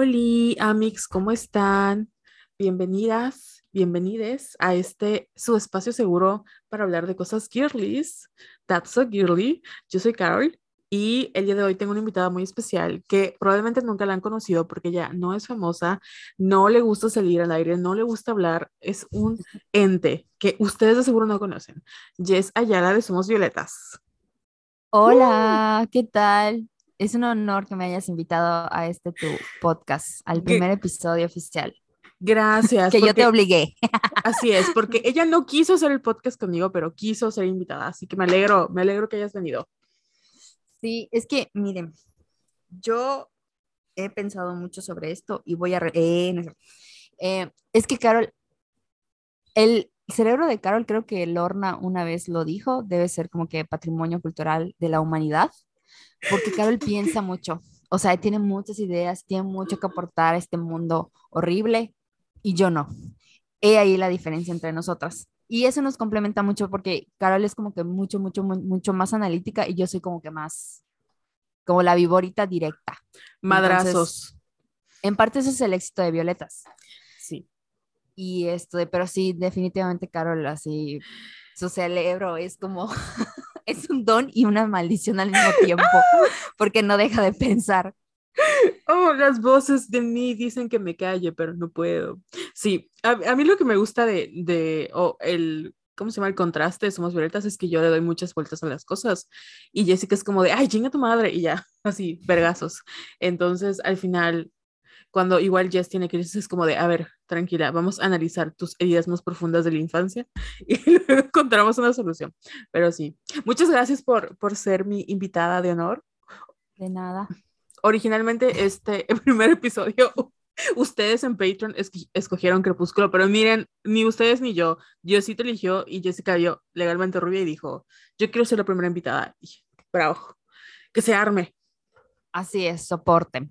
Hola, Amix, ¿cómo están? Bienvenidas, bienvenides a este su espacio seguro para hablar de cosas girlies. That's so girly. Yo soy Carol y el día de hoy tengo una invitada muy especial que probablemente nunca la han conocido porque ella no es famosa, no le gusta salir al aire, no le gusta hablar, es un ente que ustedes de seguro no conocen. Jess Ayala de Somos Violetas. Hola, ¿qué tal? Es un honor que me hayas invitado a este tu podcast, al primer episodio oficial. Gracias. Que yo te obligué. Así es, porque ella no quiso hacer el podcast conmigo, pero quiso ser invitada, así que me alegro, me alegro que hayas venido. Sí, es que, miren, yo he pensado mucho sobre esto y voy a... Eh, eh, es que, Carol, el cerebro de Carol, creo que Lorna una vez lo dijo, debe ser como que patrimonio cultural de la humanidad, porque Carol piensa mucho, o sea, tiene muchas ideas, tiene mucho que aportar a este mundo horrible y yo no. He ahí la diferencia entre nosotras. Y eso nos complementa mucho porque Carol es como que mucho, mucho, mucho más analítica y yo soy como que más, como la viborita directa. Madrazos. en parte eso es el éxito de Violetas. Sí. Y esto de, pero sí, definitivamente Carol, así, su cerebro es como, es un don y una maldición al mismo tiempo, porque no deja de pensar. Oh, las voces de mí dicen que me calle, pero no puedo. Sí, a, mí lo que me gusta de, de oh, el, ¿cómo se llama? El contraste de Somos Violetas es que yo le doy muchas vueltas a las cosas y Jessica es como de, ay, chinga tu madre y ya, así, vergazos. Entonces, al final, cuando igual Jess tiene crisis, es como de, a ver, tranquila, vamos a analizar tus heridas más profundas de la infancia y luego encontramos una solución. Pero sí, muchas gracias por, por ser mi invitada de honor. De nada originalmente este primer episodio, ustedes en Patreon escogieron Crepúsculo, pero miren, ni ustedes ni yo, Diosito eligió y Jessica vio legalmente rubia y dijo, yo quiero ser la primera invitada. bravo, que se arme. Así es, soporten.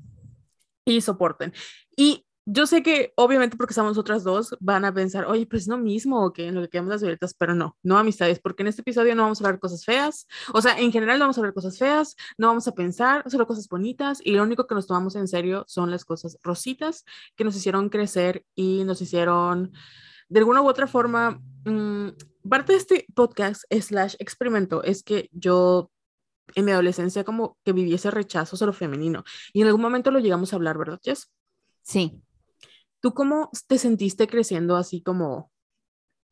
Y soporten. Y yo sé que obviamente porque estamos otras dos van a pensar, oye, pues es mismo que en lo que quedamos las violetas, pero no, no amistades, porque en este episodio no vamos a hablar cosas feas, o sea, en general no vamos a hablar cosas feas, no vamos a pensar, solo cosas bonitas y lo único que nos tomamos en serio son las cosas rositas que nos hicieron crecer y nos hicieron, de alguna u otra forma, mmm, parte de este podcast slash experimento es que yo en mi adolescencia como que viví ese rechazo a lo femenino y en algún momento lo llegamos a hablar, ¿verdad, Jess? Sí, ¿Tú cómo te sentiste creciendo así como,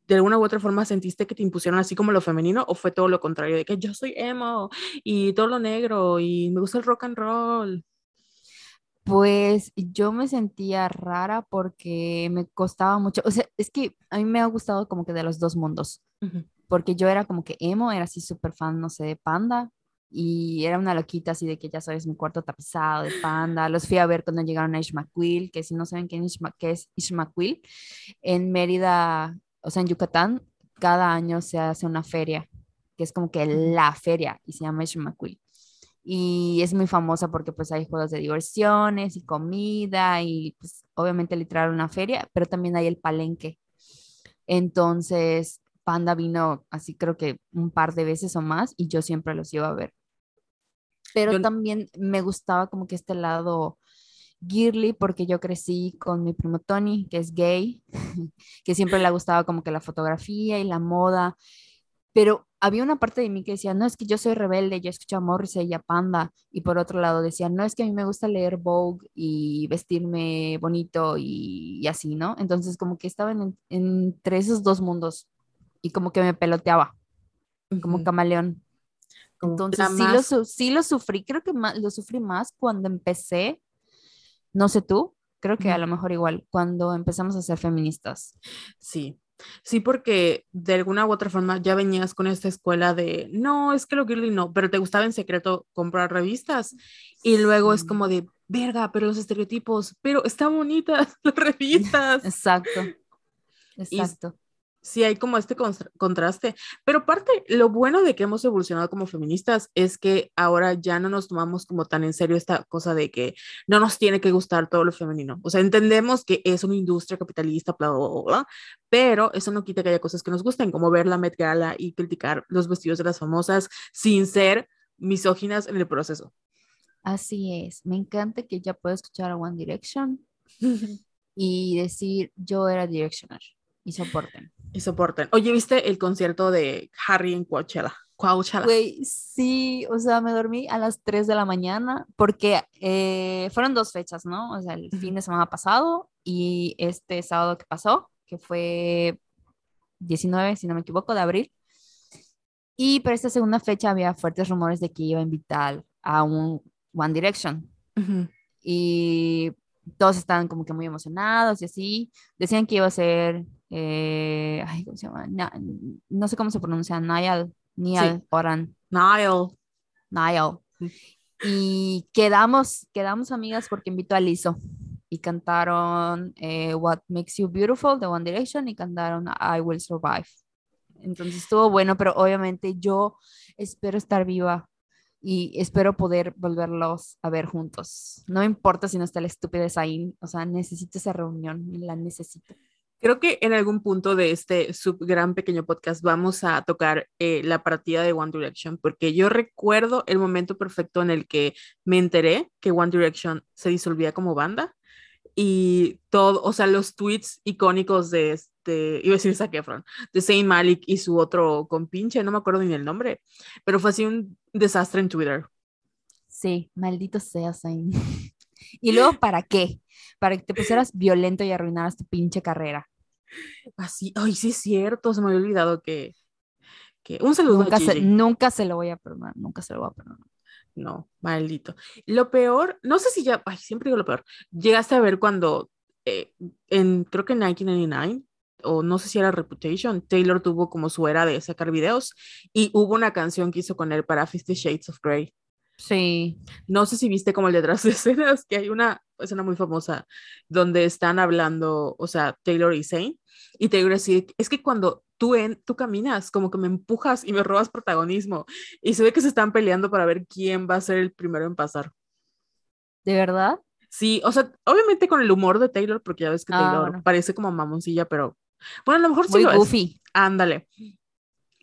de alguna u otra forma sentiste que te impusieron así como lo femenino o fue todo lo contrario, de que yo soy emo y todo lo negro y me gusta el rock and roll? Pues yo me sentía rara porque me costaba mucho, o sea, es que a mí me ha gustado como que de los dos mundos, porque yo era como que emo, era así súper fan, no sé, de Panda, y era una loquita así de que ya sabes, mi cuarto tapizado de panda. Los fui a ver cuando llegaron a Ishmaquil, que si no saben qué, es Ishmaquil, en Mérida, o sea, en Yucatán, cada año se hace una feria, que es como que la feria y se llama Ishmaquil. Y es muy famosa porque pues hay juegos de diversiones y comida y pues obviamente literal una feria, pero también hay el palenque. Entonces, Panda vino así creo que un par de veces o más y yo siempre los iba a ver. Pero también me gustaba como que este lado girly porque yo crecí con mi primo Tony, que es gay, que siempre le gustaba como que la fotografía y la moda. Pero había una parte de mí que decía, no, es que yo soy rebelde, yo escucho a Morrissey y a Panda. Y por otro lado decía, no, es que a mí me gusta leer Vogue y vestirme bonito y, así, ¿no? Entonces como que estaba entre esos dos mundos y como que me peloteaba, como camaleón. Entonces sí lo, sí lo, sufrí, creo que más, lo sufrí más cuando empecé, no sé tú, creo que a lo mejor igual, cuando empezamos a ser feministas. Sí, Sí, porque de alguna u otra forma ya venías con esta escuela de, no, es que lo girly no, pero te gustaba en secreto comprar revistas y luego es como de, verga, pero los estereotipos, pero están bonitas las revistas. Exacto. Exacto sí hay como este contraste, pero parte, lo bueno de que hemos evolucionado como feministas es que ahora ya no nos tomamos como tan en serio esta cosa de que no nos tiene que gustar todo lo femenino. O sea, entendemos que es una industria capitalista, bla, bla, bla, pero eso no quita que haya cosas que nos gusten, como ver la Met Gala y criticar los vestidos de las famosas sin ser misóginas en el proceso. Así es, me encanta que ya puedo escuchar a One Direction y decir yo era Directioner y soporten. Y soporten. Oye, ¿viste el concierto de Harry en Coachella? Coachella. Güey, sí, o sea, me dormí a las 3 de la mañana porque eh, fueron dos fechas, ¿no? O sea, el fin de semana pasado y este sábado que pasó, que fue 19, si no me equivoco, de abril. Y para esta segunda fecha había fuertes rumores de que iba a invitar a un One Direction. Y todos estaban como que muy emocionados y así. Decían que iba a ser, eh, ay, ¿cómo se llama? no sé cómo se pronuncia, Niall, Niall sí. Oran. Niall. Niall. Y quedamos, quedamos amigas porque invitó a Lizzo y cantaron eh, What Makes You Beautiful de One Direction y cantaron I Will Survive. Entonces estuvo bueno, pero obviamente yo espero estar viva y espero poder volverlos a ver juntos. No importa si no está la estúpida Zayn, o sea, necesito esa reunión, la necesito. Creo que en algún punto de este sub gran pequeño podcast vamos a tocar eh, la partida de One Direction, porque yo recuerdo el momento perfecto en el que me enteré que One Direction se disolvía como banda y todo, o sea, los tweets icónicos de este, iba a decir Zac Efron, de Saint Malik y su otro compinche, no me acuerdo ni el nombre, pero fue así un desastre en Twitter. Sí, maldito sea Zayn. y luego, ¿para qué? Para que te pusieras violento y arruinaras tu pinche carrera. Así, ay, sí es cierto, se me había olvidado que, que... un saludo nunca se, nunca se lo voy a perdonar, nunca se lo voy a perdonar. No, maldito. Lo peor, no sé si ya, ay, siempre digo lo peor, llegaste a ver cuando, eh, en, creo que en 1999, o no sé si era Reputation, Taylor tuvo como su era de sacar videos y hubo una canción que hizo con él para Fifty Shades of Grey. Sí. No sé si viste como el detrás de escenas, que hay una escena muy famosa donde están hablando, o sea, Taylor y Zane, y Taylor decide, es que cuando tú, en, tú caminas, como que me empujas y me robas protagonismo, y se ve que se están peleando para ver quién va a ser el primero en pasar. ¿De verdad? Sí, o sea, obviamente con el humor de Taylor, porque ya ves que Taylor parece como mamoncilla, pero bueno, a lo mejor sí lo goofy. Ándale.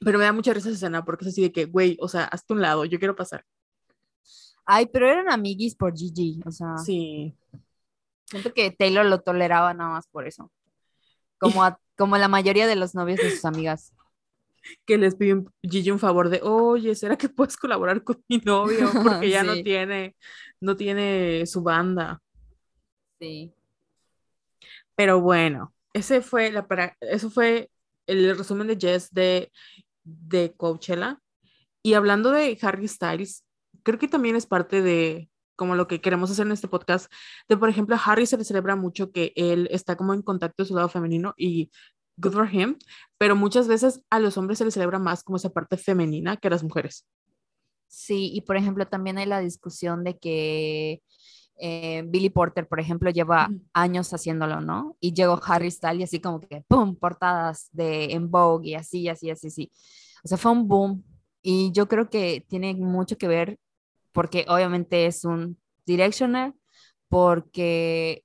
Pero me da mucha risa esa escena porque es así de que, güey, o sea, hazte un lado, yo quiero pasar. Ay, pero eran amiguis por Gigi, o sea. Sí. Siento que Taylor lo toleraba nada más por eso. Como, como la mayoría de los novios de sus amigas. Que les piden Gigi un favor de, oye, ¿será que puedes colaborar con mi novio? Porque ya no tiene, no tiene su banda. Sí. Pero bueno, ese fue la para, eso fue el resumen de Jess de, de Coachella. Y hablando de Harry Styles, creo que también es parte de como lo que queremos hacer en este podcast, de por ejemplo a Harry se le celebra mucho que él está como en contacto con su lado femenino y good for him, pero muchas veces a los hombres se les celebra más como esa parte femenina que a las mujeres. Sí, y por ejemplo también hay la discusión de que eh, Billy Porter, por ejemplo, lleva años haciéndolo, ¿no? Y llegó Harry Styles y así como que, ¡pum!, portadas de en Vogue y así, así, así, así. O sea, fue un boom. Y yo creo que tiene mucho que ver porque obviamente es un directioner, porque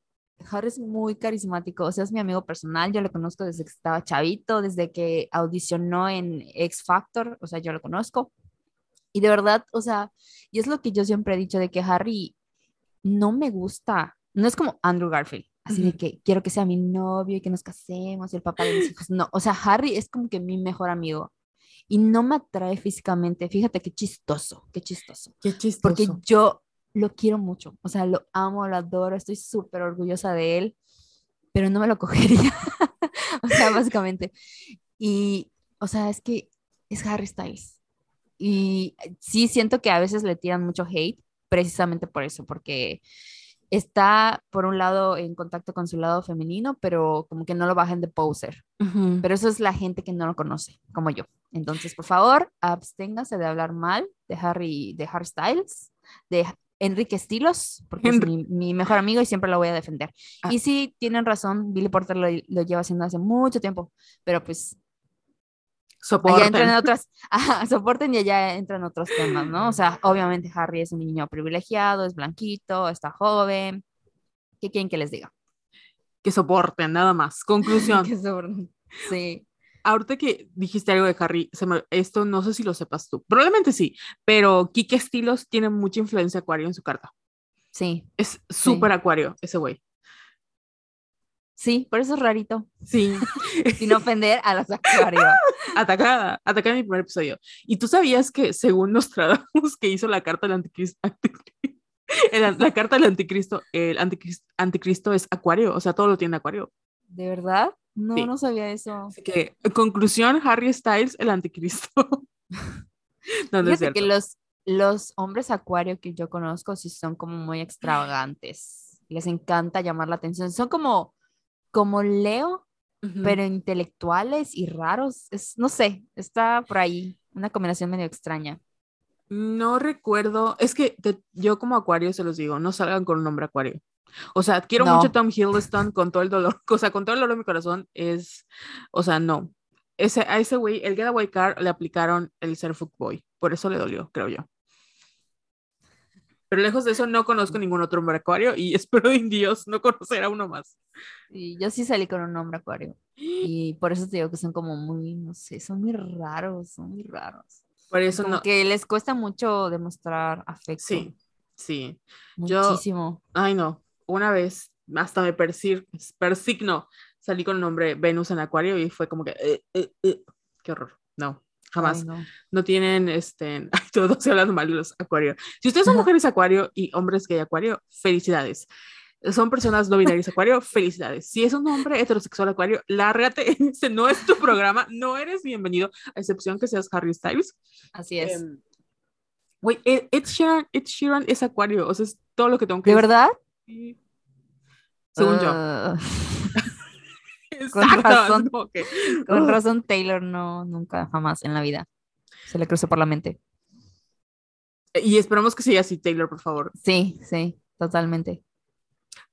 Harry es muy carismático, o sea, es mi amigo personal, yo lo conozco desde que estaba chavito, desde que audicionó en X Factor, o sea, yo lo conozco. Y de verdad, o sea, y es lo que yo siempre he dicho de que Harry no me gusta, no es como Andrew Garfield, así de que quiero que sea mi novio y que nos casemos y el papá de mis hijos, no, o sea, Harry es como que mi mejor amigo y no me atrae físicamente. Fíjate qué chistoso, qué chistoso. Qué chistoso. Porque yo lo quiero mucho, o sea, lo amo, lo adoro, estoy súper orgullosa de él, pero no me lo cogería. o sea, básicamente. Y, o sea, es que es Harry Styles. Y sí siento que a veces le tiran mucho hate precisamente por eso, porque está por un lado en contacto con su lado femenino, pero como que no lo bajen de poser. Pero eso es la gente que no lo conoce, como yo. Entonces, por favor, absténgase de hablar mal de Harry, de Harry Styles, de Enrique Estilos, porque es mi, mejor amigo y siempre lo voy a defender. Ah. Y sí, tienen razón, Billy Porter lo, lo, lleva haciendo hace mucho tiempo, pero pues soporten. entran otras, soporten y allá entran otros temas, ¿no? O sea, obviamente Harry es un niño privilegiado, es blanquito, está joven. ¿Qué quieren que les diga? Que soporten, nada más. Conclusión. que soporten. Sí. Ahorita que dijiste algo de Harry, esto no sé si lo sepas tú, probablemente sí, pero Kike Estilos tiene mucha influencia acuario en su carta. Sí. Es súper acuario ese güey. Sí, por eso es rarito. Sí. Sin ofender a los acuarios. atacada, atacada en mi primer episodio. Y tú sabías que según Nostradamus que hizo la carta del anticristo, la carta del anticristo, el anticristo, anticristo, es acuario, o sea, todo lo tiene acuario. ¿De verdad? No, no sabía eso. Así que, conclusión, Harry Styles, el anticristo. no, no que los, los hombres acuario que yo conozco sí son como muy extravagantes. Les encanta llamar la atención. Son como, como Leo, pero intelectuales y raros. Es, no sé, está por ahí. Una combinación medio extraña. No recuerdo, es que yo como acuario se los digo, no salgan con un nombre acuario. O sea, quiero mucho a Tom Hiddleston con todo el dolor, o sea, con todo el dolor de mi corazón es, o sea, no. Ese, a ese güey, el Getaway Car le aplicaron el ser boy, por eso le dolió, creo yo. Pero lejos de eso, no conozco ningún otro hombre acuario y espero en Dios no conocer a uno más. Y yo sí salí con un hombre acuario. Y por eso te digo que son como muy, no sé, son muy raros, son muy raros. Por eso no. Que les cuesta mucho demostrar afecto. Sí, sí. Muchísimo. ay, no. Una vez hasta me persigno. Salí con el nombre Venus en Acuario y fue como que. Eh, eh, eh, qué horror. No, jamás. no. tienen este. Todos estoy hablando mal de los Acuario. Si ustedes son mujeres Acuario y hombres gay Acuario, felicidades son personas no binarias acuario, felicidades. Si es un hombre heterosexual acuario, lárgate, este no es tu programa, no eres bienvenido, a excepción que seas Harry Styles. Así es. Um, Güey, Ed, Sheeran, Ed Sheeran es acuario, o sea, es todo lo que tengo que ¿De verdad? Según yo. Ah. con, razón, con razón, Taylor no, nunca, jamás en la vida se le cruzó por la mente. Y esperamos que siga así, Taylor, por favor. Sí, sí, totalmente.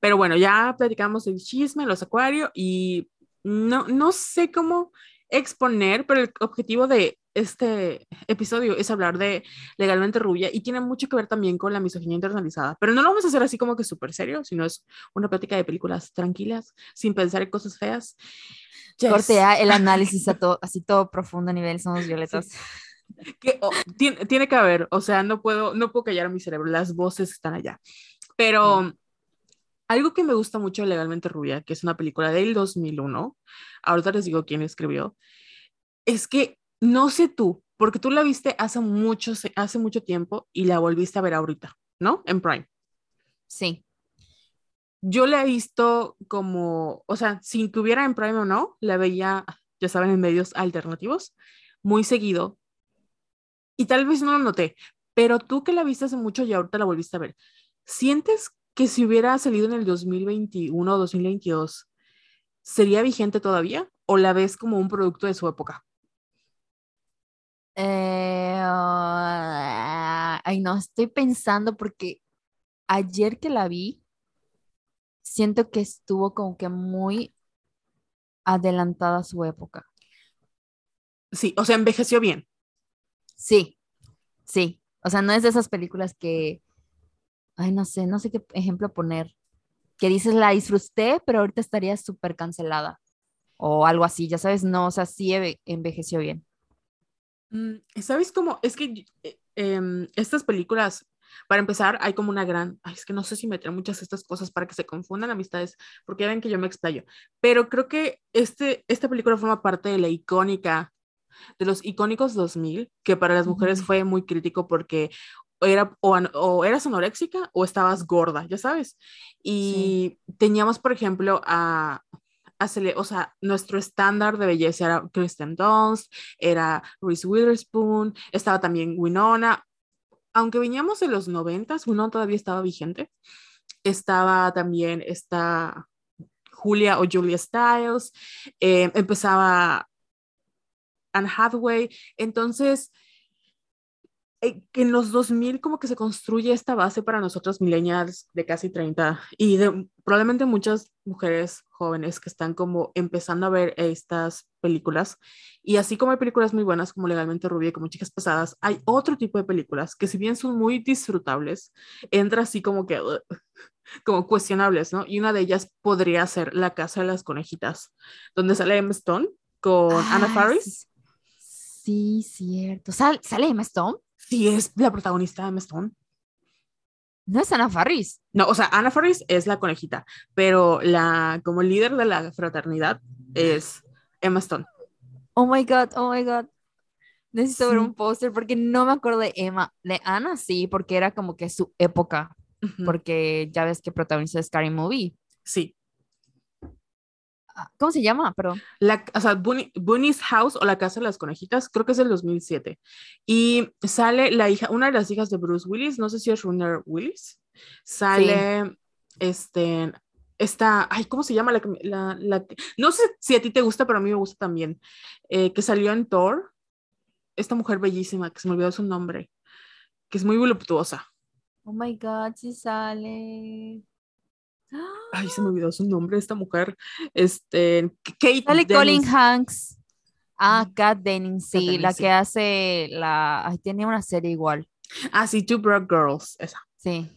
Pero bueno, ya platicamos el chisme, los acuarios y no, no sé cómo exponer, pero el objetivo de este episodio es hablar de legalmente rubia y tiene mucho que ver también con la misoginia internalizada. Pero no lo vamos a hacer así como que súper serio, sino es una plática de películas tranquilas, sin pensar en cosas feas. Cortea el análisis a todo, así todo profundo a nivel somos violetas. Que, oh, tiene, tiene, que haber, o sea, no puedo, no puedo callar mi cerebro, las voces están allá. Pero algo que me gusta mucho Legalmente Rubia, que es una película del 2001, ahorita les digo quién escribió, es que no sé tú, porque tú la viste hace mucho, hace mucho tiempo y la volviste a ver ahorita, ¿no? En Prime. Sí. Yo la he visto como, o sea, sin que hubiera en Prime o no, la veía, ya saben, en medios alternativos, muy seguido. Y tal vez no lo noté, pero tú que la viste hace mucho y ahorita la volviste a ver, ¿sientes que si hubiera salido en el 2021 o 2022, ¿sería vigente todavía o la ves como un producto de su época? Eh, ay, no, estoy pensando porque ayer que la vi, siento que estuvo como que muy adelantada a su época. Sí, o sea, envejeció bien. Sí, sí. O sea, no es de esas películas que ay, no sé, no sé qué ejemplo poner, que dices, la disfruté, pero ahorita estaría súper cancelada o algo así, ya sabes, no, o sea, sí envejeció bien. Mm, ¿Sabes cómo? Es que eh, em, estas películas, para empezar, hay como una gran, ay, es que no sé si meter muchas de estas cosas para que se confundan amistades, porque ven que yo me explayo, pero creo que este, esta película forma parte de la icónica de los icónicos 2000, que para las mujeres fue muy crítico porque era, o, eras anoréxica o estabas gorda, ya sabes. Y teníamos, por ejemplo, a o sea, nuestro estándar de belleza era Kristen Dunst, era Reese Witherspoon, estaba también Winona. Aunque veníamos de los noventas, Winona todavía estaba vigente. Estaba también esta Julia o Julia Stiles, eh, empezaba Anne Hathaway. Entonces, que en los 2000 como que se construye esta base para nosotros millennials de casi 30 y de probablemente muchas mujeres jóvenes que están como empezando a ver estas películas y así como hay películas muy buenas como Legalmente Rubia y como Chicas Pasadas, hay otro tipo de películas que si bien son muy disfrutables, entra así como que como cuestionables, ¿no? Y una de ellas podría ser La Casa de las Conejitas, donde sale Emma Stone con Anna Ah, Faris. Sí, cierto. ¿Sal- ¿Sale Emma Stone? Sí, es la protagonista de Emma Stone. No es Ana Faris. No, o sea, Anna Faris es la conejita, pero la como líder de la fraternidad es Emma Stone. Oh my God, oh my God. Necesito ver un póster porque no me acuerdo de Emma. De Ana sí, porque era como que su época. Porque ya ves que protagonizó Scary Movie. Sí. Ah, ¿Cómo se llama? Perdón. La, o sea, Bunny- Bunny's House o la Casa de las Conejitas, creo que es del 2007. Y sale la hija, una de las hijas de Bruce Willis, no sé si es Runner Willis. Sale, este, esta, ay, ¿cómo se llama? La, la, la no sé si a ti te gusta, pero a mí me gusta también. eh, que salió en Thor. Esta mujer bellísima, que se me olvidó su nombre, que es muy voluptuosa. Oh my God, sí sale. Ay, se me olvidó su nombre, esta mujer. Este, Kate Sale Colin. Hanks. Ah. Kat Dennings, sí, la sí. que hace la. Ay, tiene una serie igual. Ah, sí, Two Broke Girls, esa. Sí.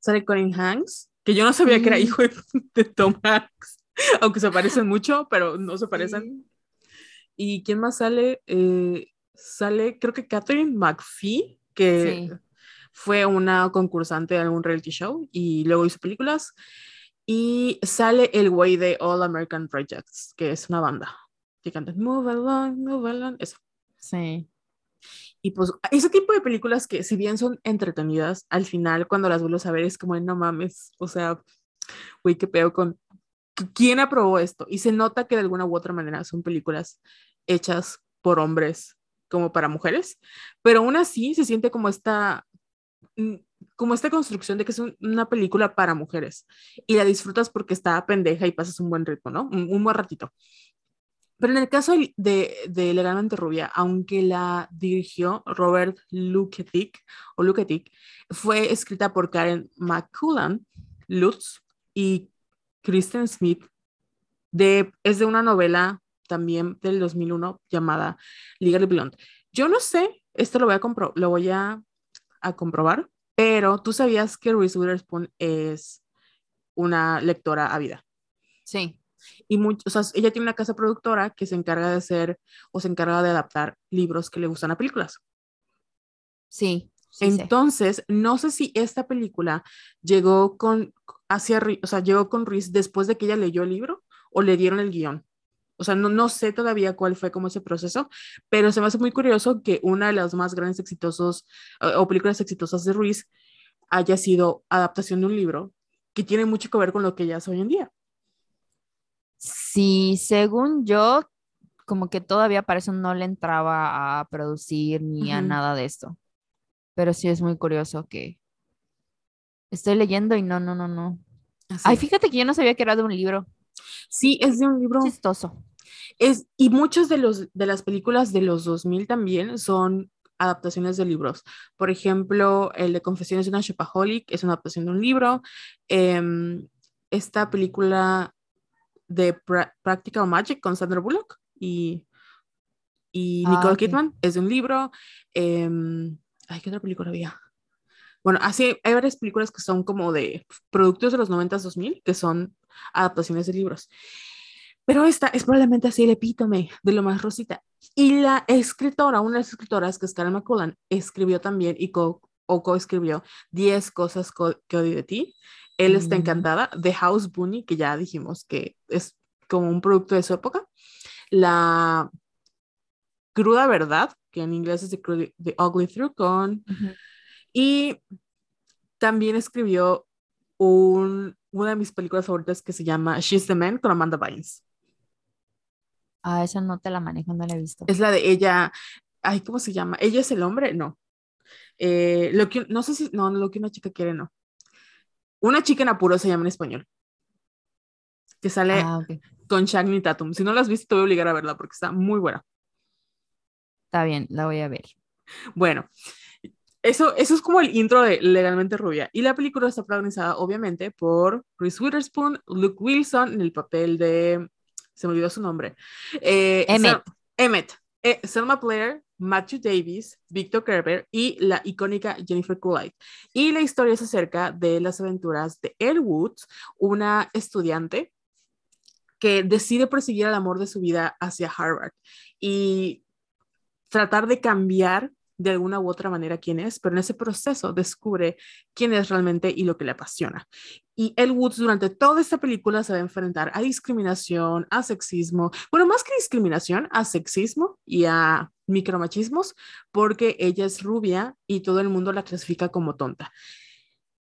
sale Colin Hanks, que yo no sabía que era hijo de, de Tom Hanks, aunque se parecen mucho, pero no se parecen. ¿Y quién más sale? Eh, sale, creo que Catherine McPhee, que Sí. Fue una concursante de algún reality show y luego hizo películas. Y sale el güey de All American Projects, que es una banda que canta Move Along, Move Along, eso. Sí. Y pues ese tipo de películas que si bien son entretenidas, al final cuando las vuelves a ver es como, no mames, o sea, güey, qué pedo con... ¿Quién aprobó esto? Y se nota que de alguna u otra manera son películas hechas por hombres como para mujeres, pero aún así se siente como esta, como esta construcción de que es un- una película para mujeres y la disfrutas porque está pendeja y pasas un buen ritmo, ¿no? Un, buen ratito. Pero en el caso de, de, Legalmente Rubia, aunque la dirigió Robert Luketic, o Luketic, fue escrita por Karen McCullan, Lutz y Kristen Smith. De, es de una novela también del 2001 llamada Legally Blonde. Yo no sé, esto lo voy a, lo voy a, a comprobar, pero tú sabías que Reese Witherspoon es una lectora ávida Sí. y much- o sea, ella tiene una casa productora que se encarga de hacer o se encarga de adaptar libros que le gustan a películas. Sí. sí sé. Entonces, no sé si esta película llegó con hacia o sea, llegó con Reese después de que ella leyó el libro o le dieron el guion. O sea, no, no sé todavía cuál fue como ese proceso, pero se me hace muy curioso que una de las más grandes exitosos o películas exitosas de Reese haya sido adaptación de un libro que tiene mucho que ver con lo que ella es hoy en día. Sí, según yo, como que todavía para eso no le entraba a producir ni a nada de esto. Pero sí es muy curioso que estoy leyendo y no, no, no, no. Así Ay, fíjate que yo no sabía que era de un libro. Sí, es de un libro. Chistoso. Es, y muchas de, los, de las películas de los 2000 también son adaptaciones de libros. Por ejemplo, el de Confesiones de una Shopaholic es una adaptación de un libro. Em, esta película de Pra- Practical Magic con Sandra Bullock y, y Ah, Nicole. Kidman es de un libro. Em, ay, ¿qué otra película había? Bueno, así hay varias películas que son como de productos de los 90s, 2000, que son adaptaciones de libros. Pero esta es probablemente así el epítome de lo más rosita. Y la escritora, una de las escritoras, que es Karen McCullan, escribió también y co- o coescribió 10 cosas co- que odio de ti. Él está Mm. encantada. The House Bunny, que ya dijimos que es como un producto de su época. La cruda verdad, que en inglés es The, The Ugly Truth, con y también escribió un, una de mis películas favoritas que se llama She's the Man con Amanda Bynes. Ah, esa no te la manejo, no la he visto. Es la de ella, ay, ¿cómo se llama? ¿Ella es el hombre? No. Eh, lo que, no sé si, no, lo que una chica quiere, no. Una chica en apuro se llama en español. Que sale Ah, ok. con Shagni Tatum. Si no la has visto, te voy a obligar a verla porque está muy buena. Está bien, la voy a ver. Bueno, eso, eso es como el intro de Legalmente Rubia. Y la película está protagonizada, obviamente, por Reese Witherspoon, Luke Wilson en el papel de. Se me olvidó su nombre. Eh, Emmett. Sel- Emmett. eh, Selma Blair, Matthew Davis, Victor Kerber y la icónica Jennifer Coolidge. Y la historia es acerca de las aventuras de Elle Woods, una estudiante que decide perseguir el amor de su vida hacia Harvard y tratar de cambiar de alguna u otra manera quién es, pero en ese proceso descubre quién es realmente y lo que le apasiona. Y El Woods durante toda esta película se va a enfrentar a discriminación, a sexismo, bueno, más que discriminación, a sexismo y a micromachismos, porque ella es rubia y todo el mundo la clasifica como tonta.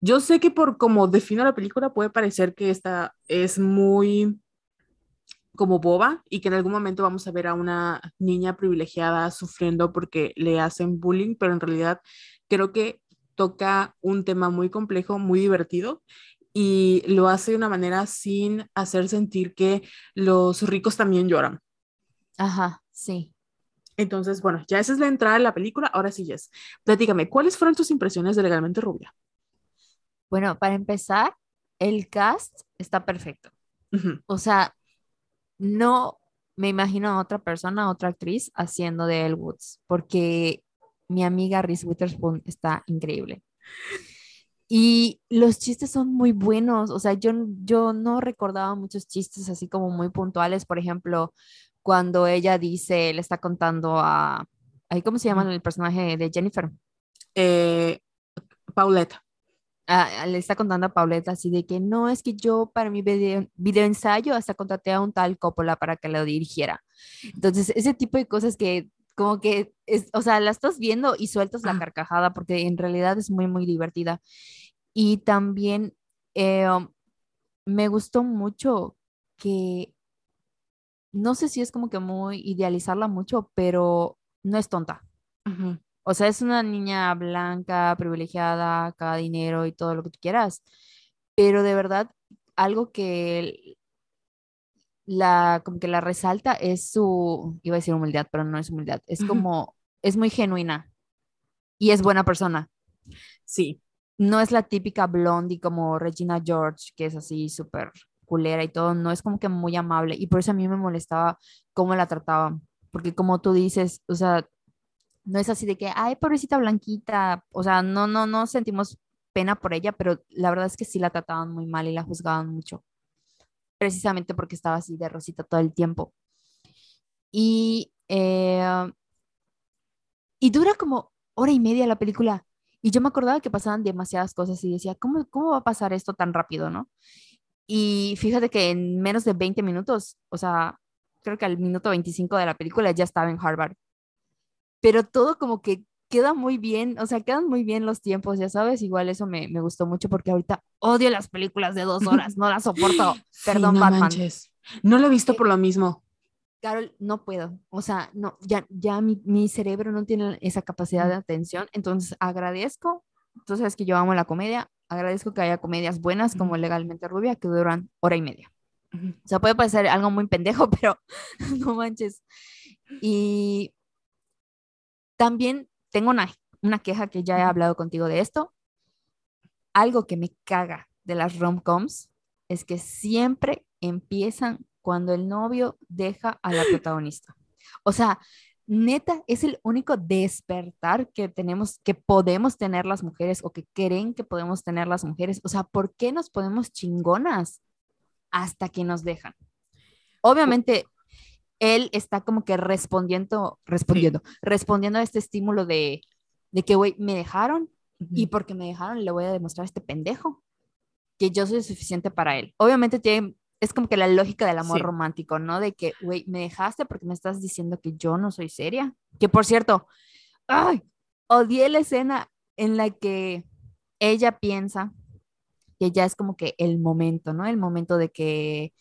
Yo sé que por como defino la película puede parecer que esta es muy como boba y que en algún momento vamos a ver a una niña privilegiada sufriendo porque le hacen bullying, pero en realidad creo que toca un tema muy complejo, muy divertido y lo hace de una manera sin hacer sentir que los ricos también lloran. Ajá, sí. Entonces, bueno, ya esa es la entrada de la película. Ahora sí, Jess, platícame, ¿cuáles fueron tus impresiones de Legalmente Rubia? Bueno, para empezar, el cast está perfecto. O sea, no me imagino a otra persona, a otra actriz haciendo de Elle Woods, porque mi amiga Reese Witherspoon está increíble. Y los chistes son muy buenos, o sea, yo, yo no recordaba muchos chistes así como muy puntuales, por ejemplo, cuando ella dice, le está contando a, ¿cómo se llama el personaje de Jennifer? Eh, Paulette le está contando a Pauleta así de que no, es que yo para mi video, video ensayo hasta contraté a un tal Coppola para que lo dirigiera. Entonces, ese tipo de cosas que como que, es, o sea, la estás viendo y sueltas la carcajada porque en realidad es muy, muy divertida. Y también eh, um, me gustó mucho que, no sé si es como que muy idealizarla mucho, pero no es tonta. O sea, es una niña blanca, privilegiada, cada dinero y todo lo que tú quieras. Pero de verdad, algo que la, como que la resalta es su, iba a decir humildad, pero no es humildad, es como, es muy genuina y es buena persona. Sí. No es la típica blondie como Regina George, que es así súper culera y todo, no es como que muy amable y por eso a mí me molestaba cómo la trataban, porque como tú dices, o sea, no es así de que, ay, pobrecita blanquita, o sea, no, no, no sentimos pena por ella, pero la verdad es que sí la trataban muy mal y la juzgaban mucho, precisamente porque estaba así de rosita todo el tiempo. Y, eh, y dura como hora y media la película. Y yo me acordaba que pasaban demasiadas cosas y decía, ¿cómo, cómo va a pasar esto tan rápido, no? Y fíjate que en menos de 20 minutos, o sea, creo que al minuto 25 de la película ya estaba en Harvard pero todo como que queda muy bien, o sea, quedan muy bien los tiempos, ya sabes, igual eso me, me gustó mucho porque ahorita odio las películas de dos horas, no las soporto, perdón, no Batman. Manches. No lo he visto por lo mismo. Carol, no puedo, o sea, no, ya, ya mi, mi cerebro no tiene esa capacidad de atención, entonces agradezco, tú sabes que yo amo la comedia, agradezco que haya comedias buenas como Legalmente Rubia que duran hora y media. O sea, puede parecer algo muy pendejo, pero no manches. Y también tengo una, una queja que ya he hablado contigo de esto. Algo que me caga de las rom-coms es que siempre empiezan cuando el novio deja a la protagonista. O sea, neta, es el único despertar que tenemos, que podemos tener las mujeres o que creen que podemos tener las mujeres. O sea, ¿por qué nos podemos chingonas hasta que nos dejan? Obviamente, él está como que respondiendo, respondiendo, respondiendo a este estímulo de, de que, güey, me dejaron y porque me dejaron le voy a demostrar a este pendejo que yo soy suficiente para él. Obviamente tiene, es como que la lógica del amor romántico, ¿no? De que, güey, me dejaste porque me estás diciendo que yo no soy seria. Que por cierto, ay, odié la escena en la que ella piensa que ya es como que el momento, ¿no? El momento de que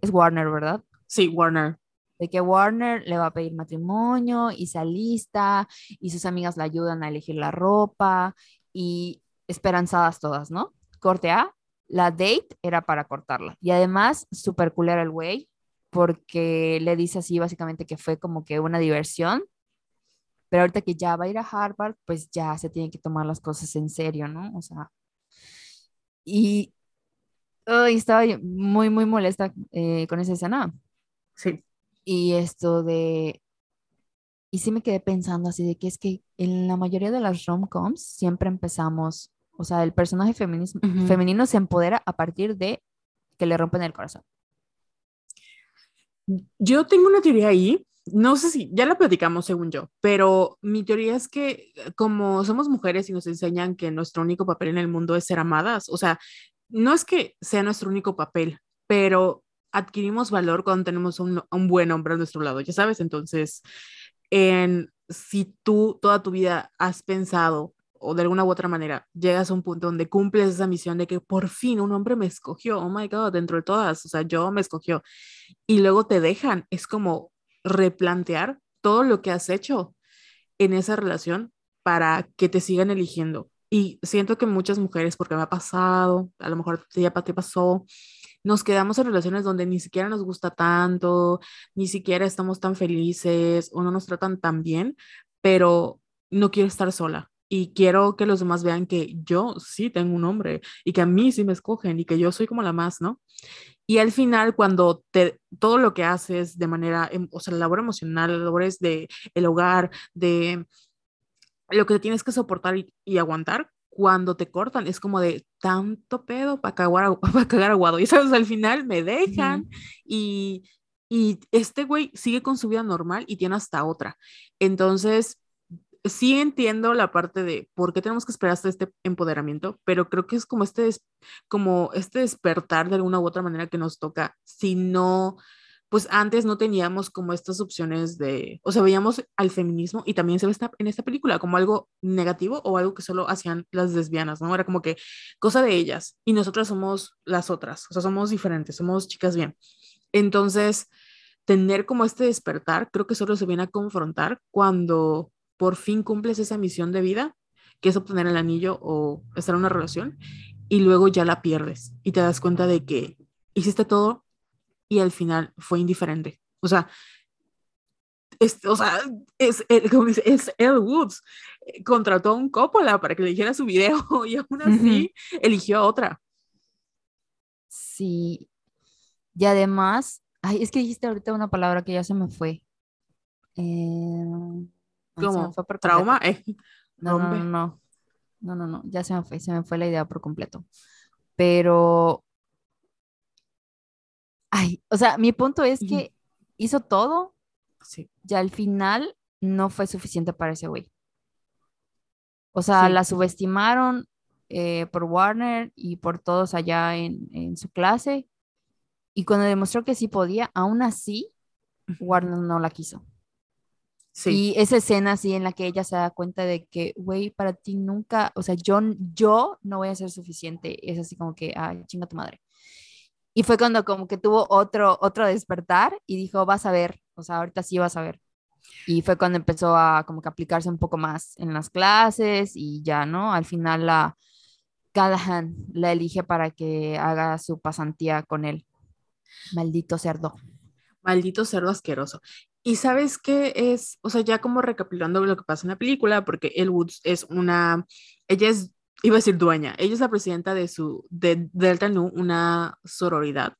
es Warner, ¿verdad? Sí, Warner de que Warner le va a pedir matrimonio y se alista y sus amigas le ayudan a elegir la ropa y esperanzadas todas, ¿no? Corte A, la date era para cortarla. Y además, súper cool el güey, porque le dice así básicamente que fue como que una diversión, pero ahorita que ya va a ir a Harvard, pues ya se tiene que tomar las cosas en serio, ¿no? O sea, y estaba muy, muy molesta eh, con esa escena. Sí. Y esto de... Y sí me quedé pensando así de que es que en la mayoría de las rom-coms siempre empezamos, o sea, el personaje femenino se empodera a partir de que le rompen el corazón. Yo tengo una teoría ahí, no sé si ya la platicamos según yo, pero mi teoría es que como somos mujeres y nos enseñan que nuestro único papel en el mundo es ser amadas, o sea, no es que sea nuestro único papel, pero adquirimos valor cuando tenemos un, un buen hombre a nuestro lado, ya sabes, entonces, en, si tú toda tu vida has pensado o de alguna u otra manera llegas a un punto donde cumples esa misión de que por fin un hombre me escogió, oh my god, dentro de todas, o sea, yo me escogió, y luego te dejan, es como replantear todo lo que has hecho en esa relación para que te sigan eligiendo. Y siento que muchas mujeres, porque me ha pasado, a lo mejor ya te pasó, nos quedamos en relaciones donde ni siquiera nos gusta tanto, ni siquiera estamos tan felices o no nos tratan tan bien, pero no quiero estar sola y quiero que los demás vean que yo sí tengo un hombre y que a mí sí me escogen y que yo soy como la más, ¿no? Y al final, cuando te, todo lo que haces de manera, em, o sea, la labor emocional, la labor es de el hogar, de lo que tienes que soportar y, aguantar, cuando te cortan, es como de tanto pedo para cagar, para cagar aguado. Y sabes, al final me dejan y, y este güey sigue con su vida normal y tiene hasta otra. Entonces, sí entiendo la parte de por qué tenemos que esperar hasta este empoderamiento, pero creo que es como este, como este despertar de alguna u otra manera que nos toca, si no, pues antes no teníamos como estas opciones de, o sea, veíamos al feminismo y también se ve en esta película como algo negativo o algo que solo hacían las lesbianas, ¿no? Era como que cosa de ellas y nosotras somos las otras, o sea, somos diferentes, somos chicas bien. Entonces, tener como este despertar, creo que solo se viene a confrontar cuando por fin cumples esa misión de vida, que es obtener el anillo o estar en una relación, y luego ya la pierdes y te das cuenta de que hiciste todo y al final fue indiferente. O sea, es, o sea, es, es El Woods. Eh, contrató a un Coppola para que le dijera su video y aún así eligió a otra. Sí. Y además, ay, es que dijiste ahorita una palabra que ya se me fue. Eh, como trauma. Eh, no, no, no, no, no, no, ya se me fue, se me fue la idea por completo. Pero, ay, o sea, mi punto es que hizo todo, sí. ya al final no fue suficiente para ese güey. O sea, la subestimaron eh, por Warner y por todos allá en, en, su clase. Y cuando demostró que sí podía, aún así, Warner no la quiso. Y esa escena así en la que ella se da cuenta de que, güey, para ti nunca, o sea, yo, yo no voy a ser suficiente. Es así como que, ay, chinga tu madre. Y fue cuando como que tuvo otro, otro despertar y dijo, vas a ver, o sea, ahorita sí vas a ver. Y fue cuando empezó a como que aplicarse un poco más en las clases y ya, ¿no? Al final la Callahan la elige para que haga su pasantía con él. Maldito cerdo. Maldito cerdo asqueroso. Y sabes qué es, o sea, ya como recapitulando lo que pasa en la película, porque El Woods es una, ella es, iba a decir dueña, ella es la presidenta de su, de Delta Nu, una sororidad.